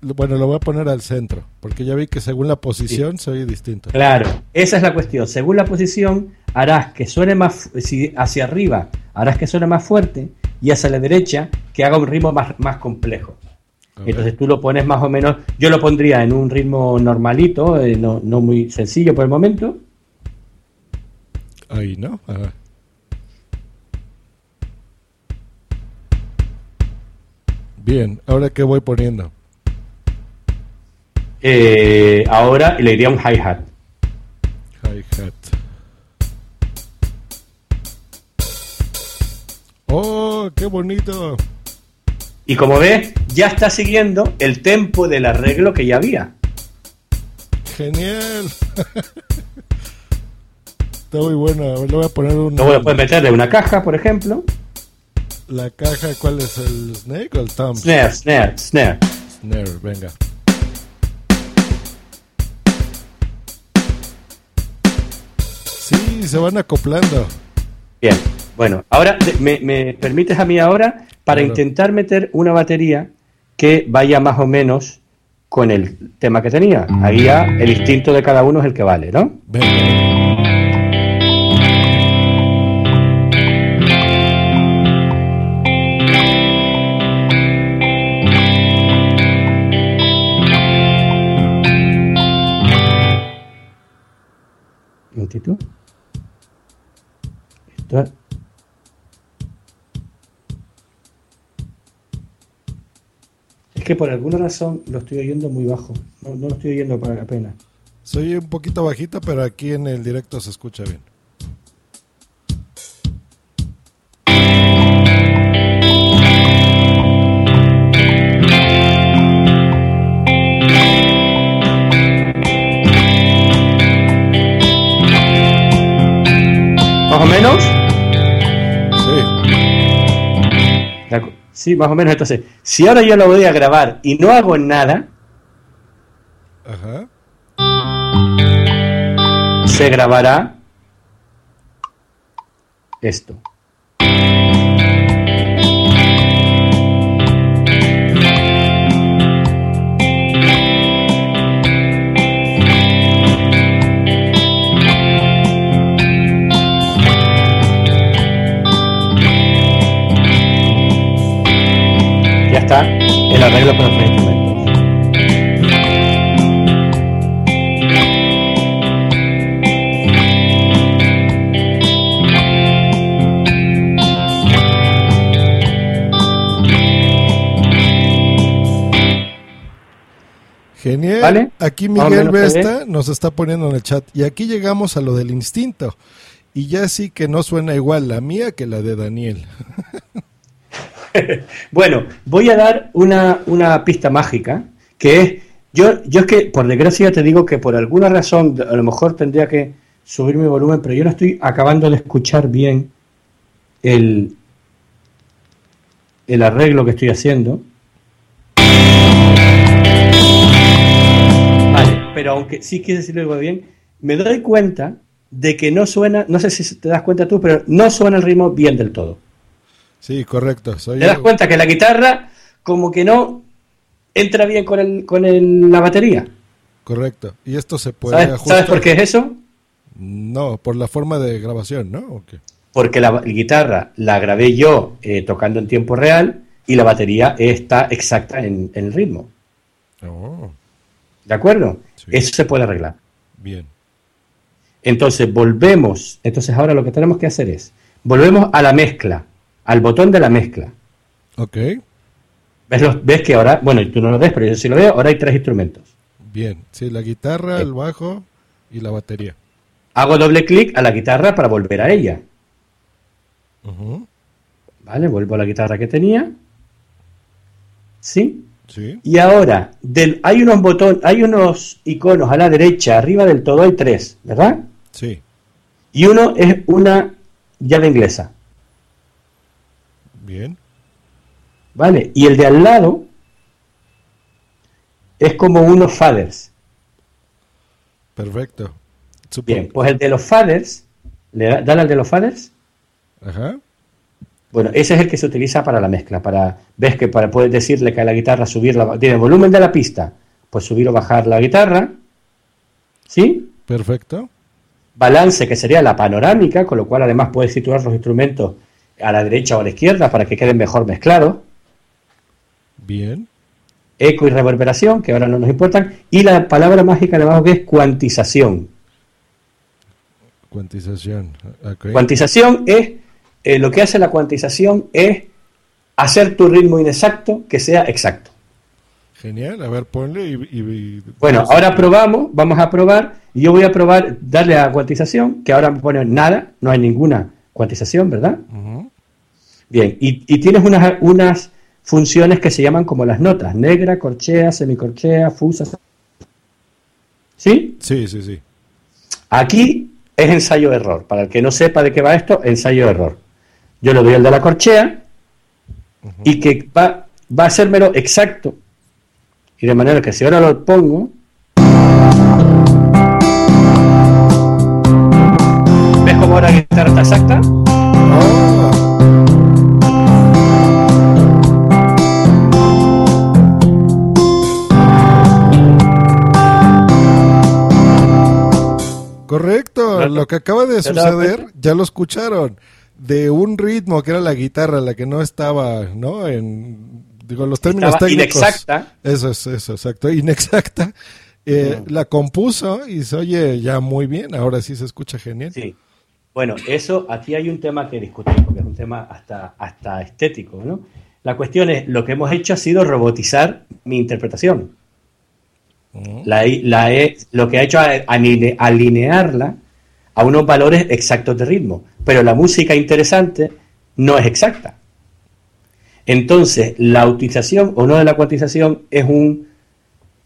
Lo- Bueno, lo voy a poner al centro, porque ya vi que según la posición soy distinto. Claro, esa es la cuestión. Según la posición, harás que suene más, si hacia arriba, harás que suene más fuerte y hacia la derecha que haga un ritmo más, más complejo. Entonces tú lo pones más o menos, yo lo pondría en un ritmo normalito, eh, no, no muy sencillo por el momento. Ahí, ¿no? Ajá. Bien, ahora qué voy poniendo. Eh, ahora le iría un hi-hat. Hi-hat. ¡Oh, qué bonito! Y como ves, ya está siguiendo el tempo del arreglo que ya había. ¡Genial! Está muy bueno. A ver, le voy a poner un, Luego lo puedes meterle una caja, por ejemplo. La caja. ¿Cuál es el snake o el thumb? Snare, snare, snare. Snare, venga. Sí, se van acoplando. Bien, bueno, ahora me, me permites a mí ahora para Claro. intentar meter una batería que vaya más o menos con el tema que tenía. Ahí ya el instinto de cada uno es el que vale, ¿no? Venga. Es- que por alguna razón lo estoy oyendo muy bajo. No, no lo estoy oyendo para la pena. Soy un poquito bajito, pero aquí en el directo se escucha bien. Sí, más o menos. Entonces, si ahora yo lo voy a grabar y no hago nada, Ajá. se grabará esto. Está el arreglo con los instrumentos. Genial. ¿Vale? Aquí Miguel. Vesta nos está poniendo en el chat. Y aquí llegamos a lo del instinto. Y ya sí que no suena igual la mía que la de Daniel. Bueno, voy a dar una, una pista mágica, que es, yo, yo es que, por desgracia, te digo que por alguna razón, a lo mejor tendría que subir mi volumen, pero yo no estoy acabando de escuchar bien el, el arreglo que estoy haciendo. Vale, pero aunque sí quieres decirlo bien, me doy cuenta de que no suena, no sé si te das cuenta tú, pero no suena el ritmo bien del todo. Sí, correcto. Soy ¿Te das yo. cuenta que la guitarra como que no entra bien con, el, con el- la batería? Correcto. Y esto se puede ¿Sabes, ajustar. ¿Sabes por qué es eso? No, por la forma de grabación, ¿no? ¿O qué? Porque la, guitarra la grabé yo eh, tocando en tiempo real y la batería está exacta en, en el ritmo. Oh, ¿De acuerdo? Sí. Eso se puede arreglar. bien. Entonces volvemos. Entonces ahora lo que tenemos que hacer es, volvemos a la mezcla, al botón de la mezcla. Ok, ¿Ves, los- ves que ahora, bueno, tú no lo ves, pero yo sí lo veo, ahora hay tres instrumentos. bien. Sí, la guitarra, Eh. el bajo y la batería. Hago doble clic a la guitarra para volver a ella. ¿Vale? Vuelvo a la guitarra que tenía. ¿Sí? Sí, Y ahora, del, hay unos botones, hay unos iconos a la derecha, arriba del todo hay tres, ¿verdad? sí. Y uno es una llave inglesa, Bien. ¿vale? Y el de al lado es como unos faders. Perfecto. Bien, pues el de los faders, ¿le da, al de los faders? Ajá. Bueno, ese es el que se utiliza para la mezcla, para, ves que para poder decirle que a la guitarra subir la, tiene volumen de la pista, pues subir o bajar la guitarra, ¿sí? Perfecto. balance que sería la panorámica, con lo cual además puedes situar los instrumentos a la derecha o a la izquierda para que queden mejor mezclados, Bien. eco y reverberación, que ahora no nos importan, y la palabra mágica de abajo que es cuantización. Cuantización. Cuantización es, eh, lo que hace la cuantización es hacer tu ritmo inexacto que sea exacto. Genial. A ver, ponle y... y- y- Bueno, ahora probamos, vamos a probar, y yo voy a probar darle a cuantización, que ahora me pone nada, no hay ninguna cuantización, ¿verdad? Bien, y, y tienes unas, unas funciones que se llaman como las notas, negra, corchea, semicorchea, fusa. ¿Sí? Sí, sí, sí. Aquí es ensayo-error. Para el que no sepa de qué va esto, ensayo-error. Yo le doy el de la corchea y que va, va a hacérmelo exacto. Y de manera que si ahora lo pongo... ¿Ves cómo ahora la guitarra está exacta? Correcto, Claro. lo que acaba de ¿Te das suceder, cuenta? ya lo escucharon, de un ritmo que era la guitarra, la que no estaba, ¿no? En, digo, los términos Estaba técnicos. inexacta. Eso es, eso, exacto, inexacta. Eh. La compuso y se oye ya muy bien, ahora sí se escucha genial. Sí. Bueno, eso, aquí hay un tema que discutir, porque es un tema hasta, hasta estético, ¿no? La cuestión es, lo que hemos hecho ha sido robotizar mi interpretación. La, he- lo que ha hecho es aline- alinearla a unos valores exactos de ritmo, pero la música interesante no es exacta. Entonces, la utilización o no de la cuantización es un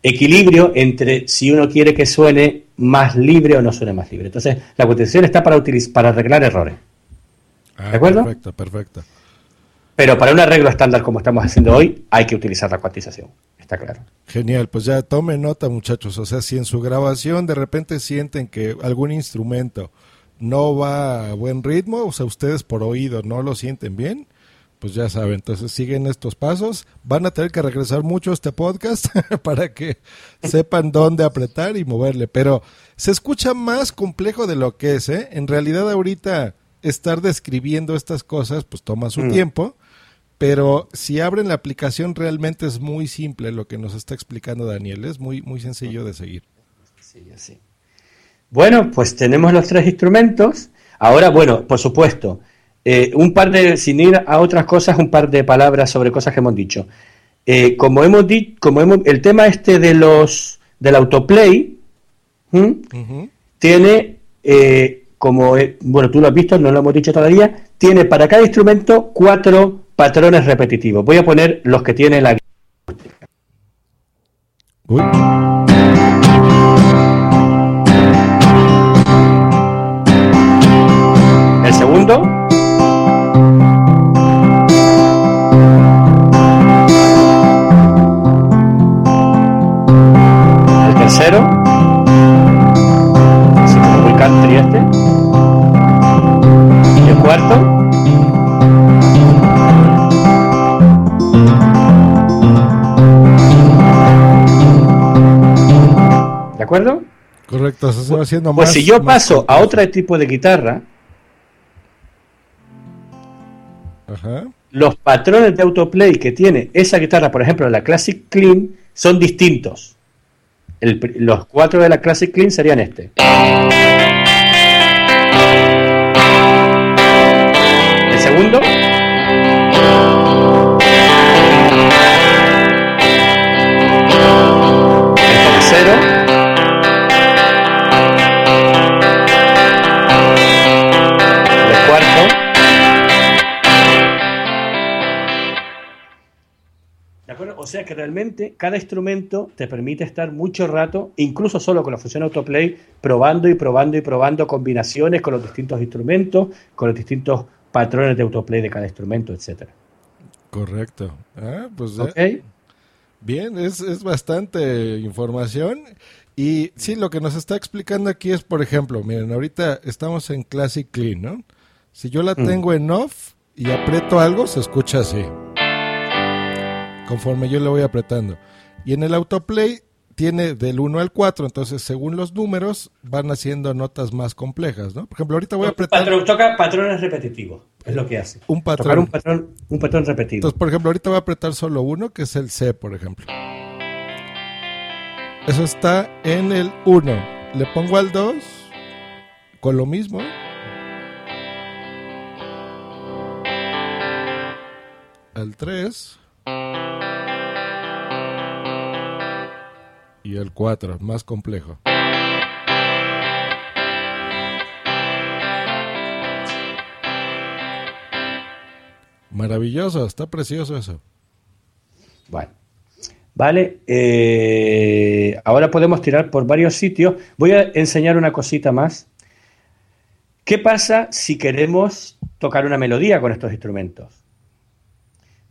equilibrio entre si uno quiere que suene más libre o no suene más libre. Entonces, la cuantización está para, utiliz- para arreglar errores. Ah, ¿De acuerdo? Perfecto, perfecto. Pero para un arreglo estándar como estamos haciendo hoy, hay que utilizar la cuantización, está claro. Genial, pues ya tomen nota muchachos, o sea, si en su grabación de repente sienten que algún instrumento no va a buen ritmo, o sea, ustedes por oído no lo sienten bien, pues ya saben, entonces siguen estos pasos, van a tener que regresar mucho a este podcast para que sepan dónde apretar y moverle, pero se escucha más complejo de lo que es, ¿eh? En realidad ahorita estar describiendo estas cosas pues toma su Mm. tiempo, pero si abren la aplicación realmente es muy simple lo que nos está explicando Daniel, es muy muy sencillo de seguir. Sí, así. Bueno, pues tenemos los tres instrumentos. Ahora, bueno, por supuesto, eh, un par de, sin ir a otras cosas, un par de palabras sobre cosas que hemos dicho. Eh, como hemos dicho, como hemos, el tema este de los del autoplay tiene, eh, como bueno, tú lo has visto, no lo hemos dicho todavía, tiene para cada instrumento cuatro patrones repetitivos. Voy a poner los que tiene la Uy. Correcto, se va haciendo Pues más. si yo paso a otro tipo de guitarra, Ajá. los patrones de autoplay que tiene esa guitarra, por ejemplo, la Classic Clean, son distintos. El los cuatro de la Classic Clean serían este. El segundo. O sea que realmente cada instrumento te permite estar mucho rato, incluso solo con la función autoplay, probando y probando y probando combinaciones con los distintos instrumentos, con los distintos patrones de autoplay de cada instrumento, etcétera. Correcto. Ah, pues eh, bien, es, es bastante información. Y sí, lo que nos está explicando aquí es, por ejemplo, miren, ahorita estamos en Classic Clean, ¿no? Si yo la Mm. tengo en off y aprieto algo, se escucha así. Conforme yo le voy apretando. Y en el autoplay tiene del 1 al 4, entonces según los números van haciendo notas más complejas, ¿no? Por ejemplo, ahorita voy a apretar Patrón- toca patrones repetitivos, es lo que hace. un Tocar patrón. un patrón, un patrón repetido. Entonces, por ejemplo, ahorita voy a apretar solo uno, que es el C, por ejemplo. Eso está en el 1. Le pongo al 2 con lo mismo. Al 3. Y el 4, más complejo. Maravilloso, está precioso eso. Bueno. Vale, eh, ahora podemos tirar por varios sitios. Voy a enseñar una cosita más. ¿Qué pasa si queremos tocar una melodía con estos instrumentos?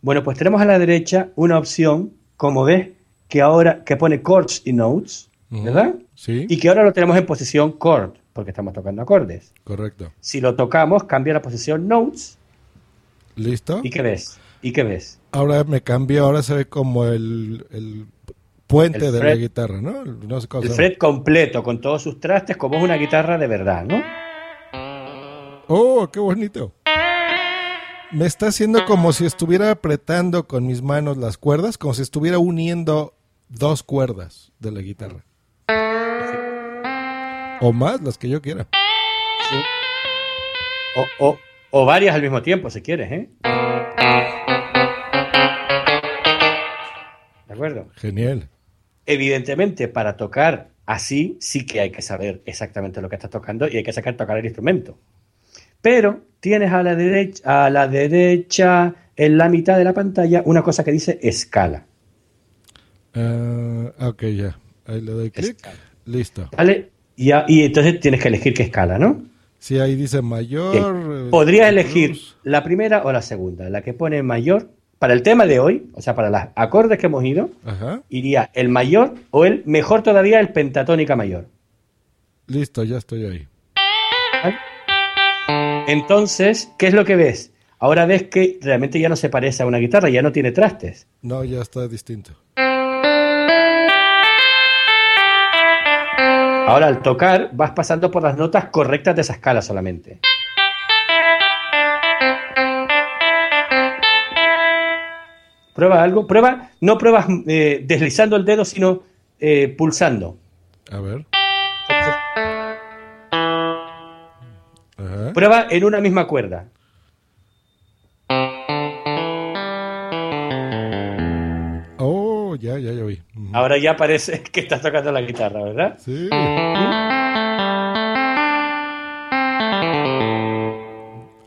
Bueno, pues tenemos a la derecha una opción, como ves, que ahora que pone chords y notes, ¿verdad? Sí, Y que ahora lo tenemos en posición chord, porque estamos tocando acordes. correcto. Si lo tocamos, cambia la posición notes. ¿Listo? ¿Y qué ves? ¿Y qué ves? Ahora me cambió, ahora se ve como el, el puente El de la guitarra, ¿no? No sé El fret completo, con todos sus trastes, como es una guitarra de verdad, ¿no? ¡Oh, qué bonito! Me está haciendo como si estuviera apretando con mis manos las cuerdas, como si estuviera uniendo dos cuerdas de la guitarra. O más, las que yo quiera. Sí. O, o- o varias al mismo tiempo, si quieres, ¿eh? ¿De acuerdo? Genial. Evidentemente, para tocar así, sí que hay que saber exactamente lo que estás tocando y hay que sacar tocar el instrumento. Pero tienes a la derecha, a la derecha, en la mitad de la pantalla, una cosa que dice escala. Ah, ok, ya. Ahí le doy clic. Listo. ¿Vale? Y, entonces tienes que elegir qué escala, ¿no? Sí, ahí dice mayor. eh, Podrías elegir la primera o la segunda. La que pone mayor. Para el tema de hoy, o sea, para los acordes que hemos ido, Ajá. iría el mayor o el, mejor todavía, el pentatónica mayor. Listo, ya estoy ahí. ¿vale? Entonces, ¿qué es lo que ves? Ahora ves que realmente ya no se parece a una guitarra, ya no tiene trastes. No, ya está distinto. Ahora al tocar vas pasando por las notas correctas de esa escala solamente. Prueba algo, prueba, no pruebas eh, deslizando el dedo, sino eh, pulsando. A ver. Ajá. Prueba en una misma cuerda. Oh, ya, ya, ya vi. Ahora ya parece que estás tocando la guitarra, ¿verdad? Sí.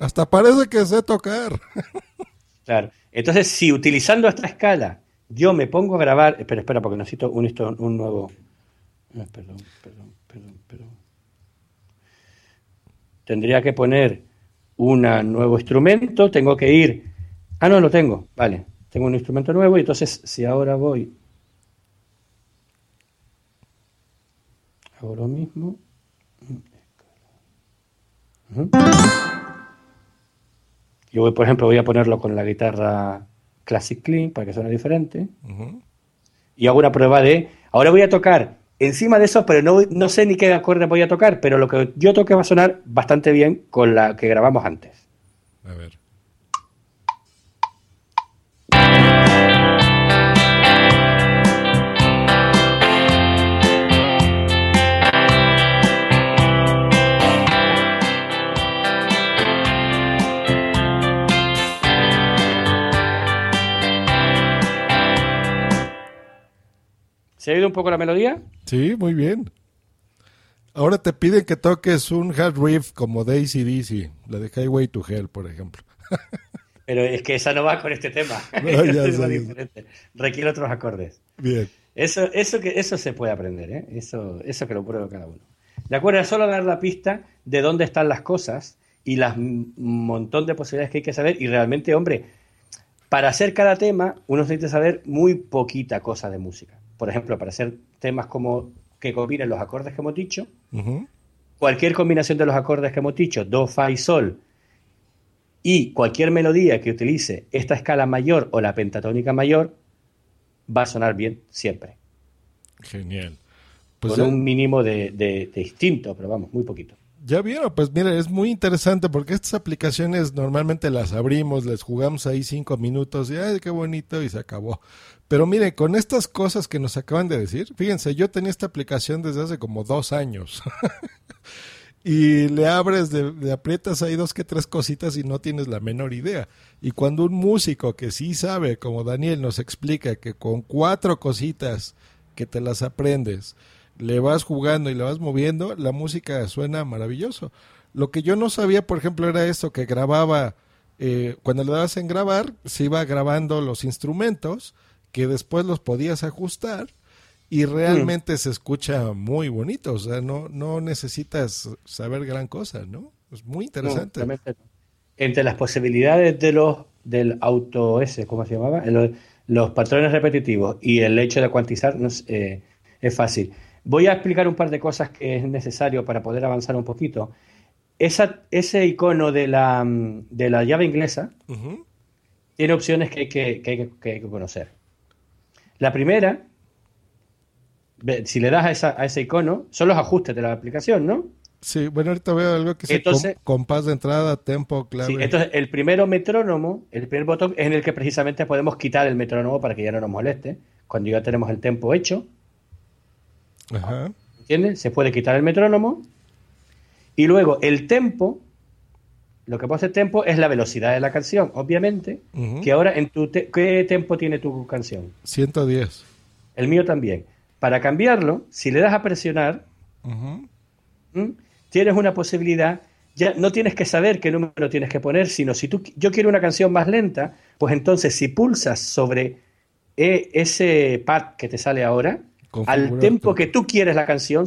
Hasta parece que sé tocar. Claro. Entonces, si utilizando esta escala yo me pongo a grabar. Espera, espera, porque necesito un, un nuevo. Ah, perdón, perdón. Tendría que poner un nuevo instrumento. Tengo que ir. Ah, no, lo tengo. Vale. Tengo un instrumento nuevo y entonces, si ahora voy. Hago lo mismo. Yo voy, por ejemplo, voy a ponerlo con la guitarra Classic Clean para que suene diferente. Y hago una prueba de. Ahora voy a tocar encima de eso, pero no, no sé ni qué acorde voy a tocar, pero lo que yo toque va a sonar bastante bien con la que grabamos antes. A ver. ¿Se ha oído un poco la melodía? Sí, muy bien. Ahora te piden que toques un hard riff como Daisy DC, la de Highway to Hell, por ejemplo. Pero es que esa no va con este tema. No, ya. Requiere otros acordes. Bien. Eso, eso, que, eso se puede aprender, ¿eh? Eso, eso que lo pruebe cada uno. De acuerdo, es solo dar la pista de dónde están las cosas y las montón de posibilidades que hay que saber. Y realmente, hombre, para hacer cada tema, uno necesita saber muy poquita cosa de música. Por ejemplo, para hacer temas como que combinen los acordes que hemos dicho, cualquier combinación de los acordes que hemos dicho, do, fa y sol, y cualquier melodía que utilice esta escala mayor o la pentatónica mayor, va a sonar bien siempre. Genial. Pues con ya, un mínimo de, de- de instinto, pero vamos, muy poquito. ya vieron, pues mira, es muy interesante porque estas aplicaciones normalmente las abrimos, les jugamos ahí cinco minutos y ay, qué bonito y se acabó. Pero mire, con estas cosas que nos acaban de decir, fíjense, yo tenía esta aplicación desde hace como dos años. y le abres, le aprietas ahí dos que tres cositas y no tienes la menor idea. Y cuando un músico que sí sabe, como Daniel nos explica, que con cuatro cositas que te las aprendes, le vas jugando y le vas moviendo, la música suena maravilloso. Lo que yo no sabía, por ejemplo, era eso, que grababa, eh, cuando le dabas en grabar, se iba grabando los instrumentos, que después los podías ajustar y realmente se escucha muy bonito, o sea, no, no necesitas saber gran cosa, ¿no? Es muy interesante. no. Entre las posibilidades de los del auto S, ¿cómo se llamaba? Los, los patrones repetitivos y el hecho de cuantizar no es, eh, es fácil. Voy a explicar un par de cosas que es necesario para poder avanzar un poquito. Esa, ese icono de la, mm, de la llave inglesa Ujú. tiene opciones que hay que, que hay que- que hay que conocer. La primera, si le das a, esa- a ese icono, son los ajustes de la aplicación, ¿no? Sí, bueno, ahorita veo algo que Entonces- com- compás de entrada, tempo, clave. Sí, entonces el primero metrónomo, el primer botón es en el que precisamente podemos quitar el metrónomo para que ya no nos moleste. Cuando ya tenemos el tempo hecho, Ajá. ¿entiendes? Se puede quitar el metrónomo. Y luego el tempo, lo que puede hacer tempo es la velocidad de la canción, obviamente. Que ahora, en tu te- ¿qué tempo tiene tu canción? 110. El mío también. Para cambiarlo, si le das a presionar, tienes una posibilidad. Ya no tienes que saber qué número tienes que poner, sino si tú yo quiero una canción más lenta, pues entonces si pulsas sobre e- ese pad que te sale ahora, al tempo que tú quieres la canción,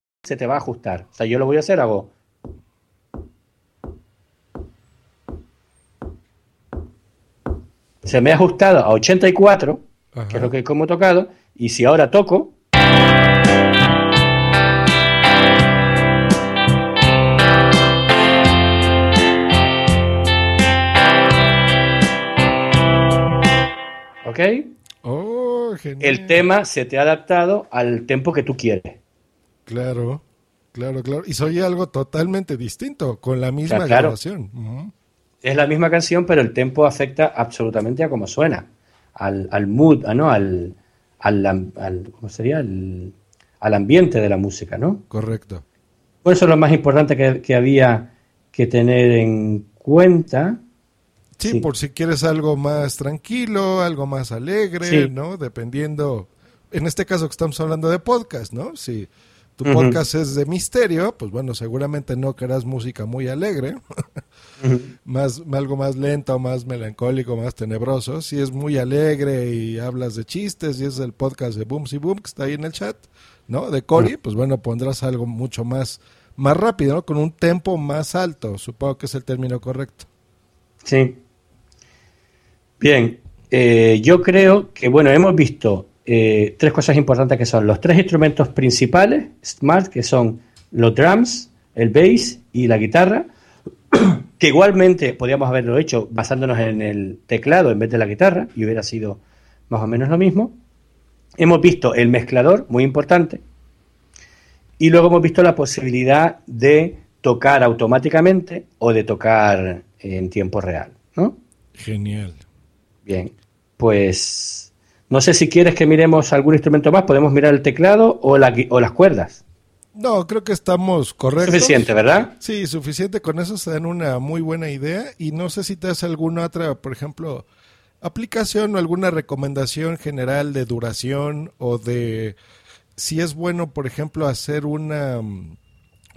Se te va a ajustar. O sea, yo lo voy a hacer, hago. Se me ha ajustado a 84, Ajá. que es lo que como tocado, y si ahora toco, ¿ok? Oh, genial. El tema se te ha adaptado al tempo que tú quieres. Claro, claro, claro. Y soy algo totalmente distinto, con la misma claro. grabación. Es la misma canción, pero el tempo afecta absolutamente a cómo suena, al, al mood, ah, ¿no? Al, al, al- ¿cómo sería? Al, al ambiente de la música, ¿no? Correcto. Por eso es lo más importante que, que había que tener en cuenta. Sí, Sí. por si quieres algo más tranquilo, algo más alegre, Sí. ¿no? Dependiendo, en este caso que estamos hablando de podcast, ¿no? Si tu podcast es de misterio, pues bueno, seguramente no querrás música muy alegre, más algo más lento, más melancólico, más tenebroso. Si es muy alegre y hablas de chistes y es el podcast de Booms y Boom que está ahí en el chat, ¿no? De Cory, pues bueno, pondrás algo mucho más más rápido, ¿no? Con un tempo más alto, supongo que es el término correcto. Sí. Bien, eh, yo creo que, bueno, hemos visto eh, tres cosas importantes que son los tres instrumentos principales, Smart, que son los drums, el bass y la guitarra, que igualmente podríamos haberlo hecho basándonos en el teclado en vez de la guitarra y hubiera sido más o menos lo mismo. Hemos visto el mezclador, muy importante, y luego hemos visto la posibilidad de tocar automáticamente o de tocar en tiempo real, ¿no? Genial. Bien, pues no sé si quieres que miremos algún instrumento más, podemos mirar el teclado o, la o las cuerdas. No, creo que estamos correctos. Suficiente, ¿verdad? Sí, suficiente. Con eso se dan una muy buena idea. Y no sé si te das alguna otra, por ejemplo, aplicación o alguna recomendación general de duración o de si es bueno, por ejemplo, hacer una,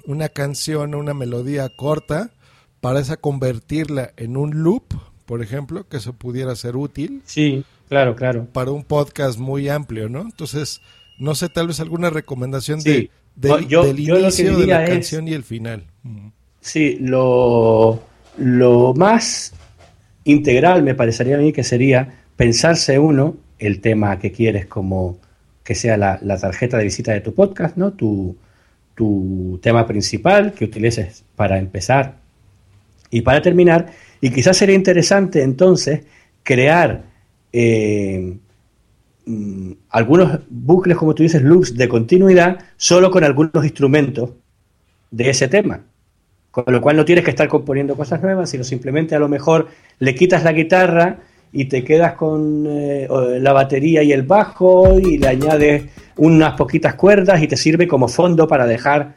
una canción o una melodía corta para esa convertirla en un loop, por ejemplo, que eso pudiera ser útil Sí, claro, claro. para un podcast muy amplio, ¿no? Entonces, no sé, tal vez alguna recomendación Sí. de, No, del, yo- del yo lo que inicio de la es- canción y el final. Sí, lo, lo más integral me parecería a mí que sería pensarse uno el tema que quieres como que sea la, la tarjeta de visita de tu podcast, ¿no? Tu, tu tema principal que utilices para empezar y para terminar. Y quizás sería interesante entonces crear eh, mm, algunos bucles, como tú dices, loops de continuidad, solo con algunos instrumentos de ese tema. Con lo cual no tienes que estar componiendo cosas nuevas, sino simplemente a lo mejor le quitas la guitarra y te quedas con eh, la batería y el bajo y le añades unas poquitas cuerdas y te sirve como fondo para dejar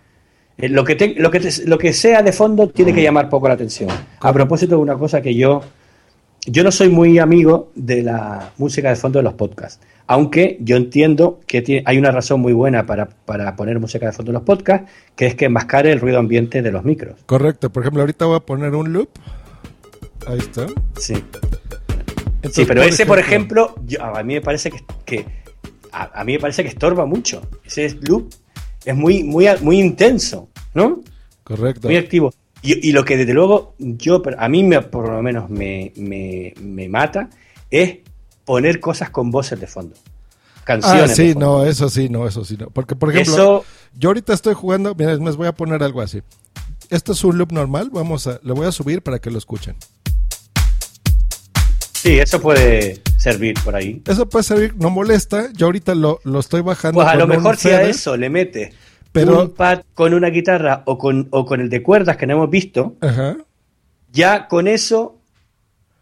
eh, lo, que lo, que lo que sea de fondo tiene que llamar poco la atención. A propósito de una cosa que yo yo no soy muy amigo de la música de fondo de los podcasts, aunque yo entiendo que hay una razón muy buena para, poner música de fondo en los podcasts, que es que enmascare el ruido ambiente de los micros. Correcto, por ejemplo, ahorita voy a poner un loop. Ahí está. Sí. sí, pero ese, por ejemplo, a mí me parece que, a, mí me parece que estorba mucho. Ese loop es muy, muy, muy intenso, ¿no? Correcto. Muy activo. Y, lo que desde luego yo, a mí me, por lo menos me, mata, es poner cosas con voces de fondo. Canciones. Ah, sí, no, eso sí, no, eso sí, no. Porque, por ejemplo, yo ahorita estoy jugando, mira, les voy a poner algo así. Esto es un loop normal, vamos a, lo voy a subir para que lo escuchen. Sí, eso puede servir por ahí. Eso puede servir, no molesta. Yo ahorita lo, lo estoy bajando. Pues a lo mejor si a eso le mete pero, un pad con una guitarra o con, o con el de cuerdas que no hemos visto, ya con eso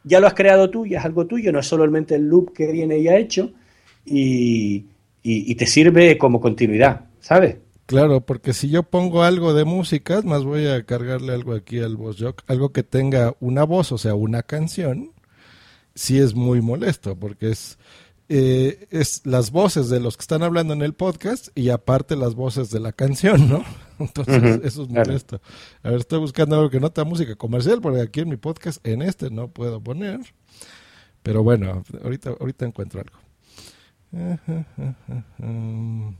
ya lo has creado tú, ya es algo tuyo, no es solamente el loop que viene ya hecho y, y, te sirve como continuidad, ¿sabes? Claro, porque si yo pongo algo de música, más voy a cargarle algo aquí al voz jock, algo que tenga una voz, o sea, una canción, sí es muy molesto, porque es eh, es las voces de los que están hablando en el podcast y aparte las voces de la canción, ¿no? Entonces, eso es molesto. A ver, estoy buscando algo que no tenga música comercial, porque aquí en mi podcast, en este no puedo poner. Pero bueno, ahorita, ahorita encuentro algo.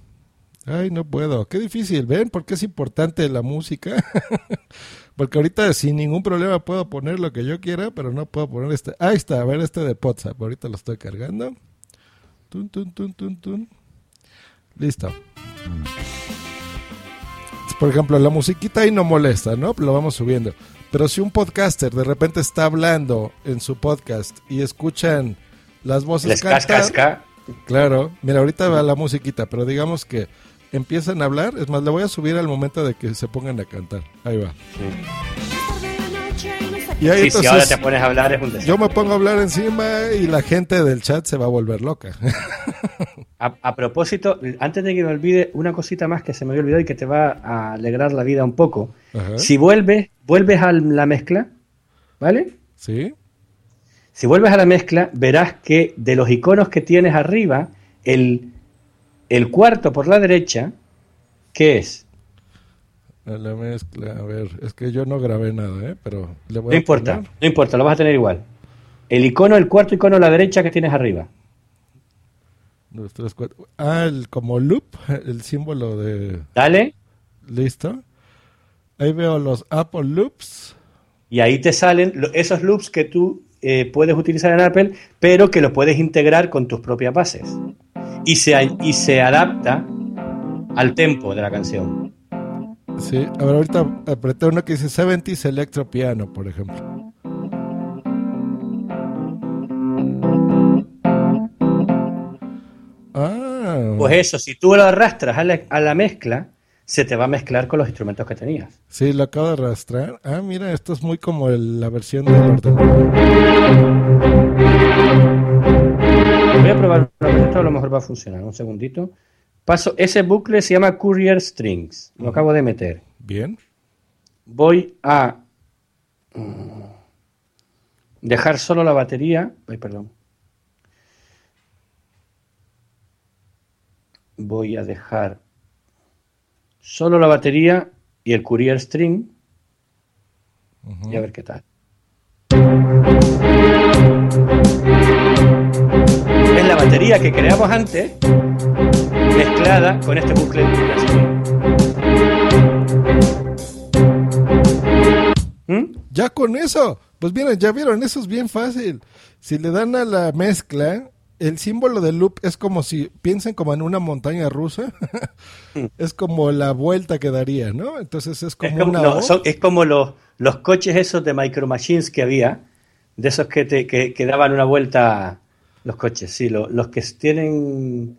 Ay, no puedo. Qué difícil, ¿ven? Porque es importante la música. Porque ahorita sin ningún problema puedo poner lo que yo quiera, pero no puedo poner este. Ahí está, a ver este de WhatsApp. Ahorita lo estoy cargando. Listo. Por ejemplo, la musiquita ahí no molesta, ¿no? Lo vamos subiendo. Pero si un podcaster de repente está hablando en su podcast y escuchan las voces Les cantar, Claro, mira, ahorita va la musiquita, pero digamos que empiezan a hablar, es más, le voy a subir al momento de que se pongan a cantar. Ahí va. Y ahí, si ahora te pones a hablar es un Yo me pongo a hablar encima y la gente del chat se va a volver loca. a, propósito, antes de que me olvide, una cosita más que se me había olvidado y que te va a alegrar la vida un poco. Si vuelves, vuelves a la mezcla, ¿vale? Sí. Si vuelves a la mezcla, verás que de los iconos que tienes arriba, el, el cuarto por la derecha, ¿qué es? La mezcla, a ver, es que yo no grabé nada, ¿eh? Pero le voy no importa, no importa, lo vas a tener igual. El icono, el cuarto icono a la derecha que tienes arriba. Dos, tres, cuatro. Ah, el, como loop, el símbolo de... Dale. Listo. Ahí veo los Apple Loops. Y ahí te salen esos loops que tú eh, puedes utilizar en Apple, pero que lo puedes integrar con tus propias bases. Y se, y se adapta al tempo de la canción. Sí, a ver, ahorita apreté uno que dice 70s Electro Piano, por ejemplo. Ah. Pues eso, si tú lo arrastras a la, mezcla, se te va a mezclar con los instrumentos que tenías. Sí, lo acabo de arrastrar. Ah, mira, esto es muy como la versión del ordenador. Voy a probar una esto a lo mejor va a funcionar. Un segundito. Paso, ese bucle se llama Courier Strings. Lo acabo de meter. Bien. Voy a mm, dejar solo la batería. Ay, perdón. Voy a dejar solo la batería y el Courier String. Y a ver qué tal. Es la batería que creamos antes mezclada con este bucle ¿Mm? Ya con eso, pues miren, ya vieron, eso es bien fácil. Si le dan a la mezcla, el símbolo de loop es como si piensen como en una montaña rusa, es como la vuelta que daría, ¿no? Entonces es como, una es como los, los coches esos de Micro Machines que había, de esos que, te, que, que daban una vuelta Los coches, sí, lo- los que tienen...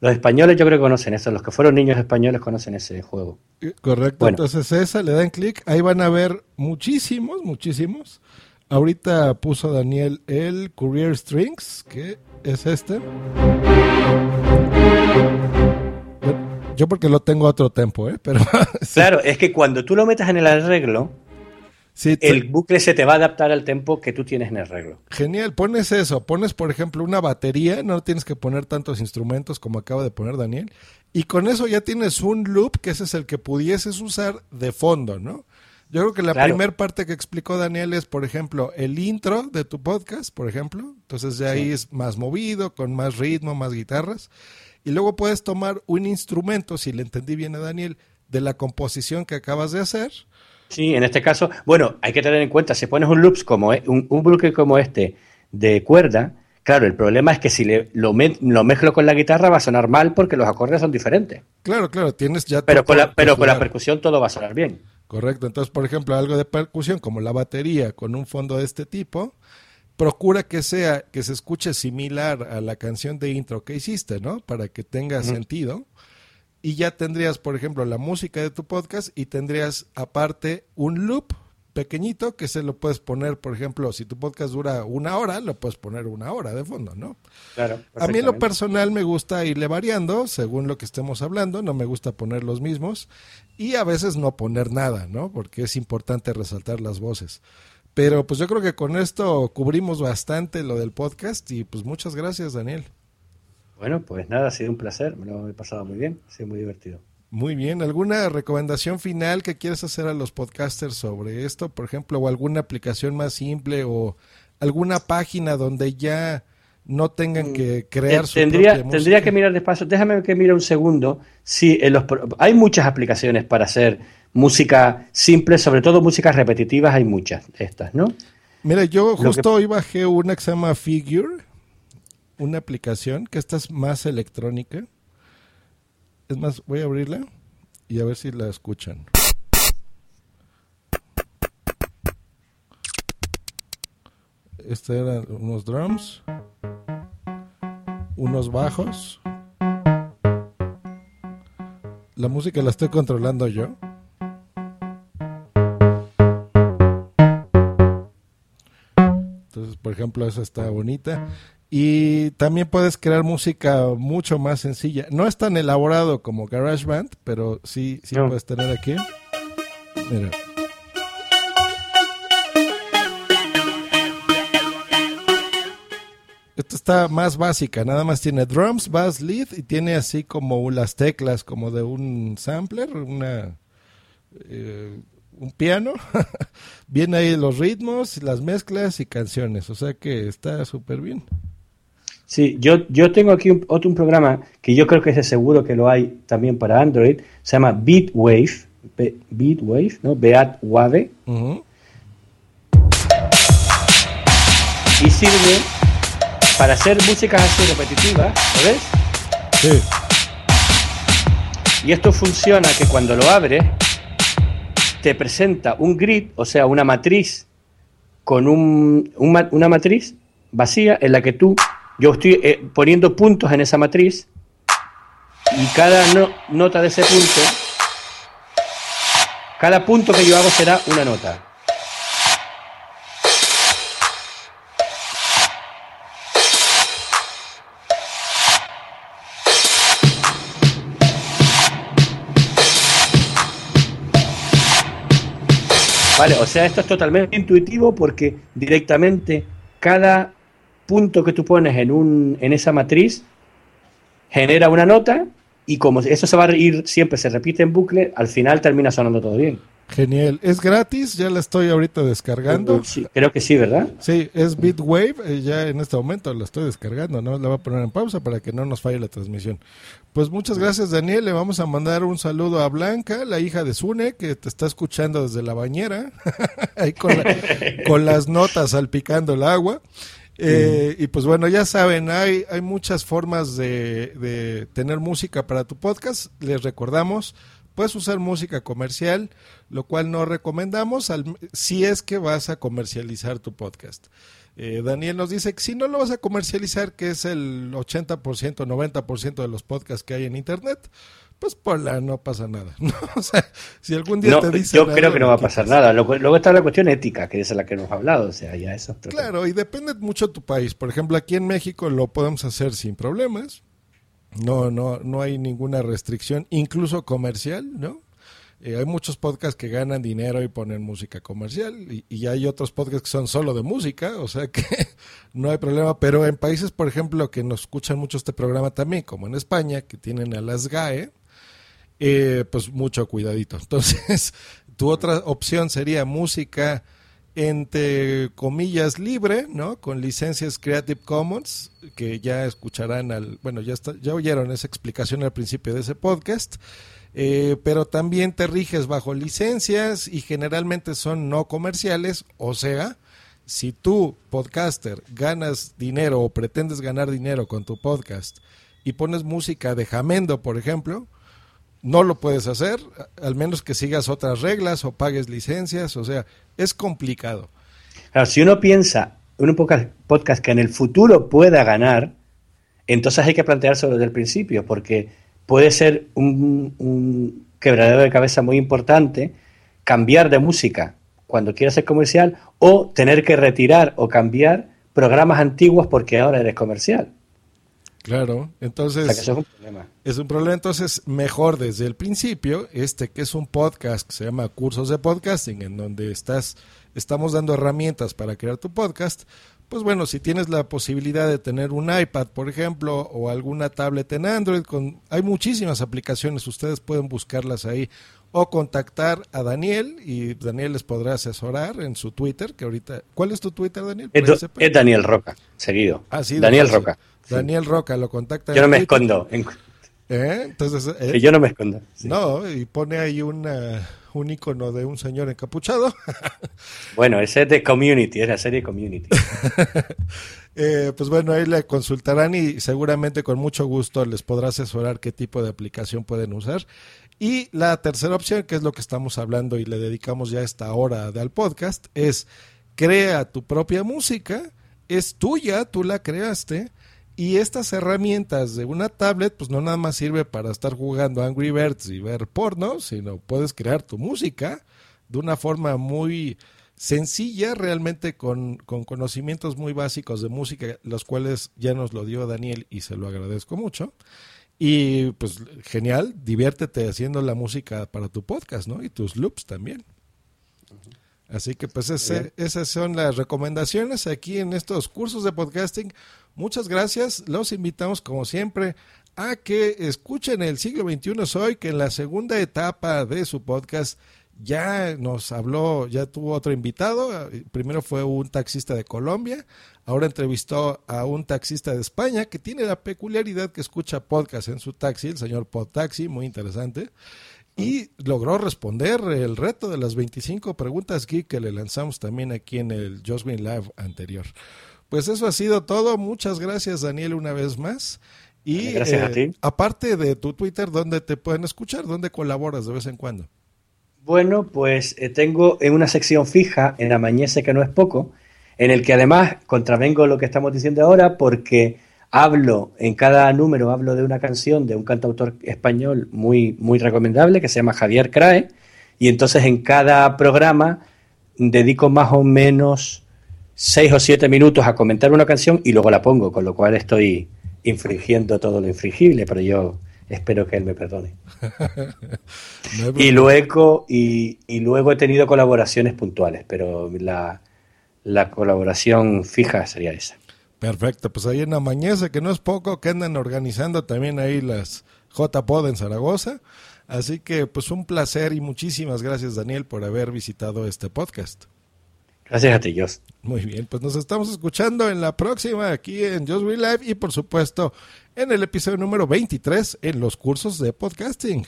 Los españoles yo creo que conocen eso, los que fueron niños españoles conocen ese juego. Eh, Correcto, Bueno. entonces esa, le dan clic, ahí van a ver muchísimos, muchísimos. Ahorita puso Daniel el Courier Strings, que es este. Yo porque lo tengo a otro tempo, ¿eh? Pero sí, Claro, es que cuando tú lo metas en el arreglo, sí, el bucle se te va a adaptar al tempo que tú tienes en el arreglo. genial, pones eso, pones por ejemplo una batería, no tienes que poner tantos instrumentos como acaba de poner Daniel, y con eso ya tienes un loop, que ese es el que pudieses usar de fondo, ¿no? Yo creo que la Claro. primera parte que explicó Daniel es, por ejemplo, el intro de tu podcast, por ejemplo. Entonces de ahí es más movido, con más ritmo, más guitarras. Y luego puedes tomar un instrumento, si le entendí bien a Daniel, de la composición que acabas de hacer. Sí, en este caso, bueno, hay que tener en cuenta, si pones un loops como e- un, un bucle como este de cuerda, claro, el problema es que si le, lo, me- lo mezclo con la guitarra va a sonar mal porque los acordes son diferentes. Claro, claro, tienes ya... Pero con la, pero con la percusión todo va a sonar bien. Correcto. Entonces, por ejemplo, algo de percusión como la batería con un fondo de este tipo, procura que sea, que se escuche similar a la canción de intro que hiciste, ¿no? Para que tenga sentido. Y ya tendrías, por ejemplo, la música de tu podcast y tendrías aparte un loop pequeñito que se lo puedes poner, por ejemplo, si tu podcast dura una hora, lo puedes poner una hora de fondo, ¿no? Claro. A mí en lo personal me gusta irle variando según lo que estemos hablando, no me gusta poner los mismos y a veces no poner nada, ¿no? Porque es importante resaltar las voces. Pero pues yo creo que con esto cubrimos bastante lo del podcast y pues muchas gracias Daniel. Bueno, pues nada, ha sido un placer, me lo he pasado muy bien, ha sido muy divertido. Muy bien, ¿alguna recomendación final que quieras hacer a los podcasters sobre esto, por ejemplo, o alguna aplicación más simple o alguna página donde ya no tengan que crear su tendría, propia tendría que mirar despacio, déjame que mire un segundo. Sí, en los, hay muchas aplicaciones para hacer música simple, sobre todo músicas repetitivas, hay muchas estas, ¿no? Mira, yo justo hoy bajé una que se llama Figure, una aplicación que esta es más electrónica. Es más, voy a abrirla y a ver si la escuchan. Este eran unos drums, unos bajos. La música la estoy controlando yo. Entonces, por ejemplo, esa está bonita. Y también puedes crear música mucho más sencilla. No es tan elaborado como GarageBand, pero sí, sí No. puedes tener aquí. Mira. Esta está más básica, nada más tiene drums, bass, lead y tiene así como las teclas como de un sampler, una eh, un piano. Viene ahí los ritmos, las mezclas y canciones, o sea que está súper bien. Sí, yo, yo tengo aquí un- otro un programa que yo creo que ese seguro que lo hay también para Android, se llama Beatwave, Be- Beatwave, ¿no? Beatwave, Ujú. y sirve para hacer músicas así repetitivas, ¿lo ves? Sí. Y esto funciona que cuando lo abres, te presenta un grid, o sea, una matriz con un, una matriz vacía en la que tú, yo estoy eh, poniendo puntos en esa matriz y cada no- nota de ese punto, cada punto que yo hago será una nota. Vale, o sea, esto es totalmente intuitivo porque directamente cada punto que tú pones en, un, en esa matriz genera una nota y como eso se va a ir, siempre se repite en bucle, al final termina sonando todo bien. Genial. Es gratis, ya la estoy ahorita descargando. Sí, creo que sí, ¿verdad? Sí, es Bitwave, eh, ya en este momento la estoy descargando, ¿no? La voy a poner en pausa para que no nos falle la transmisión. Pues muchas gracias Daniel, le vamos a mandar un saludo a Blanca, la hija de Sune, que te está escuchando desde la bañera, ahí con, la- con las notas salpicando el agua. Eh, Y pues bueno, ya saben, hay, hay muchas formas de, de tener música para tu podcast. Les recordamos puedes usar música comercial, lo cual no recomendamos si es que vas a comercializar tu podcast. Eh, Daniel nos dice que si no lo vas a comercializar, que es el 80%, 90% de los podcasts que hay en Internet, pues por la no pasa nada. O sea, si algún día te dicen. Yo creo que no va a pasar nada. Luego, está la cuestión ética, que es la que hemos hablado. O sea, ya eso. Claro, y depende mucho de tu país. Por ejemplo, aquí en México lo podemos hacer sin problemas. No, no, no hay ninguna restricción, incluso comercial, ¿no? Eh, hay muchos podcasts que ganan dinero y ponen música comercial y, y, hay otros podcasts que son solo de música, o sea que no hay problema, pero en países, por ejemplo, que nos escuchan mucho este programa también, como en España, que tienen a las GAE, eh, pues mucho cuidadito. Entonces, tu otra opción sería música entre comillas libre, ¿no? Con licencias Creative Commons, que ya escucharán al, bueno, ya está, ya oyeron esa explicación al principio de ese podcast. Eh, pero también te riges bajo licencias y generalmente son no comerciales, o sea, si tú, podcaster, ganas dinero o pretendes ganar dinero con tu podcast y pones música de Jamendo, por ejemplo, no lo puedes hacer, al menos que sigas otras reglas o pagues licencias, o sea, es complicado. si uno piensa un podcast que en el futuro pueda ganar, entonces hay que planteárselo desde el principio, porque puede ser un, un quebradero de cabeza muy importante cambiar de música cuando quieras ser comercial o tener que retirar o cambiar programas antiguos porque ahora eres comercial. Claro, entonces es un problema. Es un problema, entonces mejor desde el principio, este que es un podcast que se llama Cursos de Podcasting, en donde estás, estamos dando herramientas para crear tu podcast, pues bueno, si tienes la posibilidad de tener un iPad, por ejemplo, o alguna tablet en Android, con, hay muchísimas aplicaciones, ustedes pueden buscarlas ahí o contactar a Daniel y Daniel les podrá asesorar en su Twitter, que ahorita, ¿cuál es tu Twitter, Daniel? Es, Daniel Roca, seguido. Ah, sí, Daniel Roca. Daniel Roca lo contacta. Yo no me escondo. ¿Eh? Entonces, eh, yo no me escondo. No, y pone ahí una, un icono de un señor encapuchado. bueno, ese es de Community, es la serie Community. Eh, pues bueno, ahí le consultarán y seguramente con mucho gusto les podrá asesorar qué tipo de aplicación pueden usar. Y la tercera opción, que es lo que estamos hablando y le dedicamos ya esta hora al podcast, es crea tu propia música, es tuya, tú la creaste y estas herramientas de una tablet, pues no nada más sirve para estar jugando Angry Birds y ver porno, sino puedes crear tu música de una forma muy sencilla, realmente con, con conocimientos muy básicos de música, los cuales ya nos lo dio Daniel y se lo agradezco mucho. Y pues genial, diviértete haciendo la música para tu podcast, ¿no? Y tus loops también. Así que pues ese, esas son las recomendaciones aquí en estos cursos de podcasting. Muchas gracias. Los invitamos como siempre a que escuchen el siglo XXI Soy, que en la segunda etapa de su podcast ya nos habló, ya tuvo otro invitado. Primero fue un taxista de Colombia, ahora entrevistó a un taxista de España que tiene la peculiaridad que escucha podcast en su taxi, el señor Podtaxi, muy interesante y logró responder el reto de las 25 preguntas geek que le lanzamos también aquí en el Just Green Live anterior. Pues eso ha sido todo. Muchas gracias, Daniel, una vez más. Y gracias a eh, ti. aparte de tu Twitter, ¿dónde te pueden escuchar? ¿Dónde colaboras de vez en cuando? Bueno, pues eh, tengo en una sección fija en Amañece, que no es poco, en el que además contravengo lo que estamos diciendo ahora porque hablo, en cada número hablo de una canción de un cantautor español muy, muy recomendable que se llama Javier Crae, y entonces en cada programa dedico más o menos seis o siete minutos a comentar una canción y luego la pongo, con lo cual estoy infringiendo todo lo infringible, pero yo espero que él me perdone. y, luego, y, y, luego he tenido colaboraciones puntuales, pero la, la colaboración fija sería esa. Perfecto, pues ahí en Amañece, que no es poco, que andan organizando también ahí las JPod en Zaragoza. Así que pues un placer y muchísimas gracias Daniel por haber visitado este podcast. Gracias a ti, Jos. Muy bien, pues nos estamos escuchando en la próxima aquí en Just We Live y por supuesto en el episodio número 23 en los cursos de podcasting.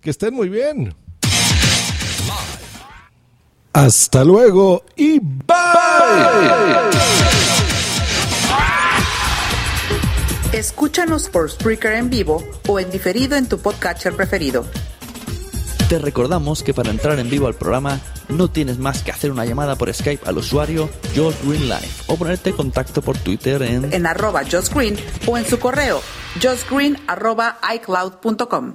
Que estén muy bien. Hasta luego y bye. Escúchanos por Spreaker en vivo o en diferido en tu podcatcher preferido. Te recordamos que para entrar en vivo al programa no tienes más que hacer una llamada por Skype al usuario Josh Green Life o ponerte en contacto por Twitter en, En arroba Josh Green o en su correo joshgreen arroba iCloud.com.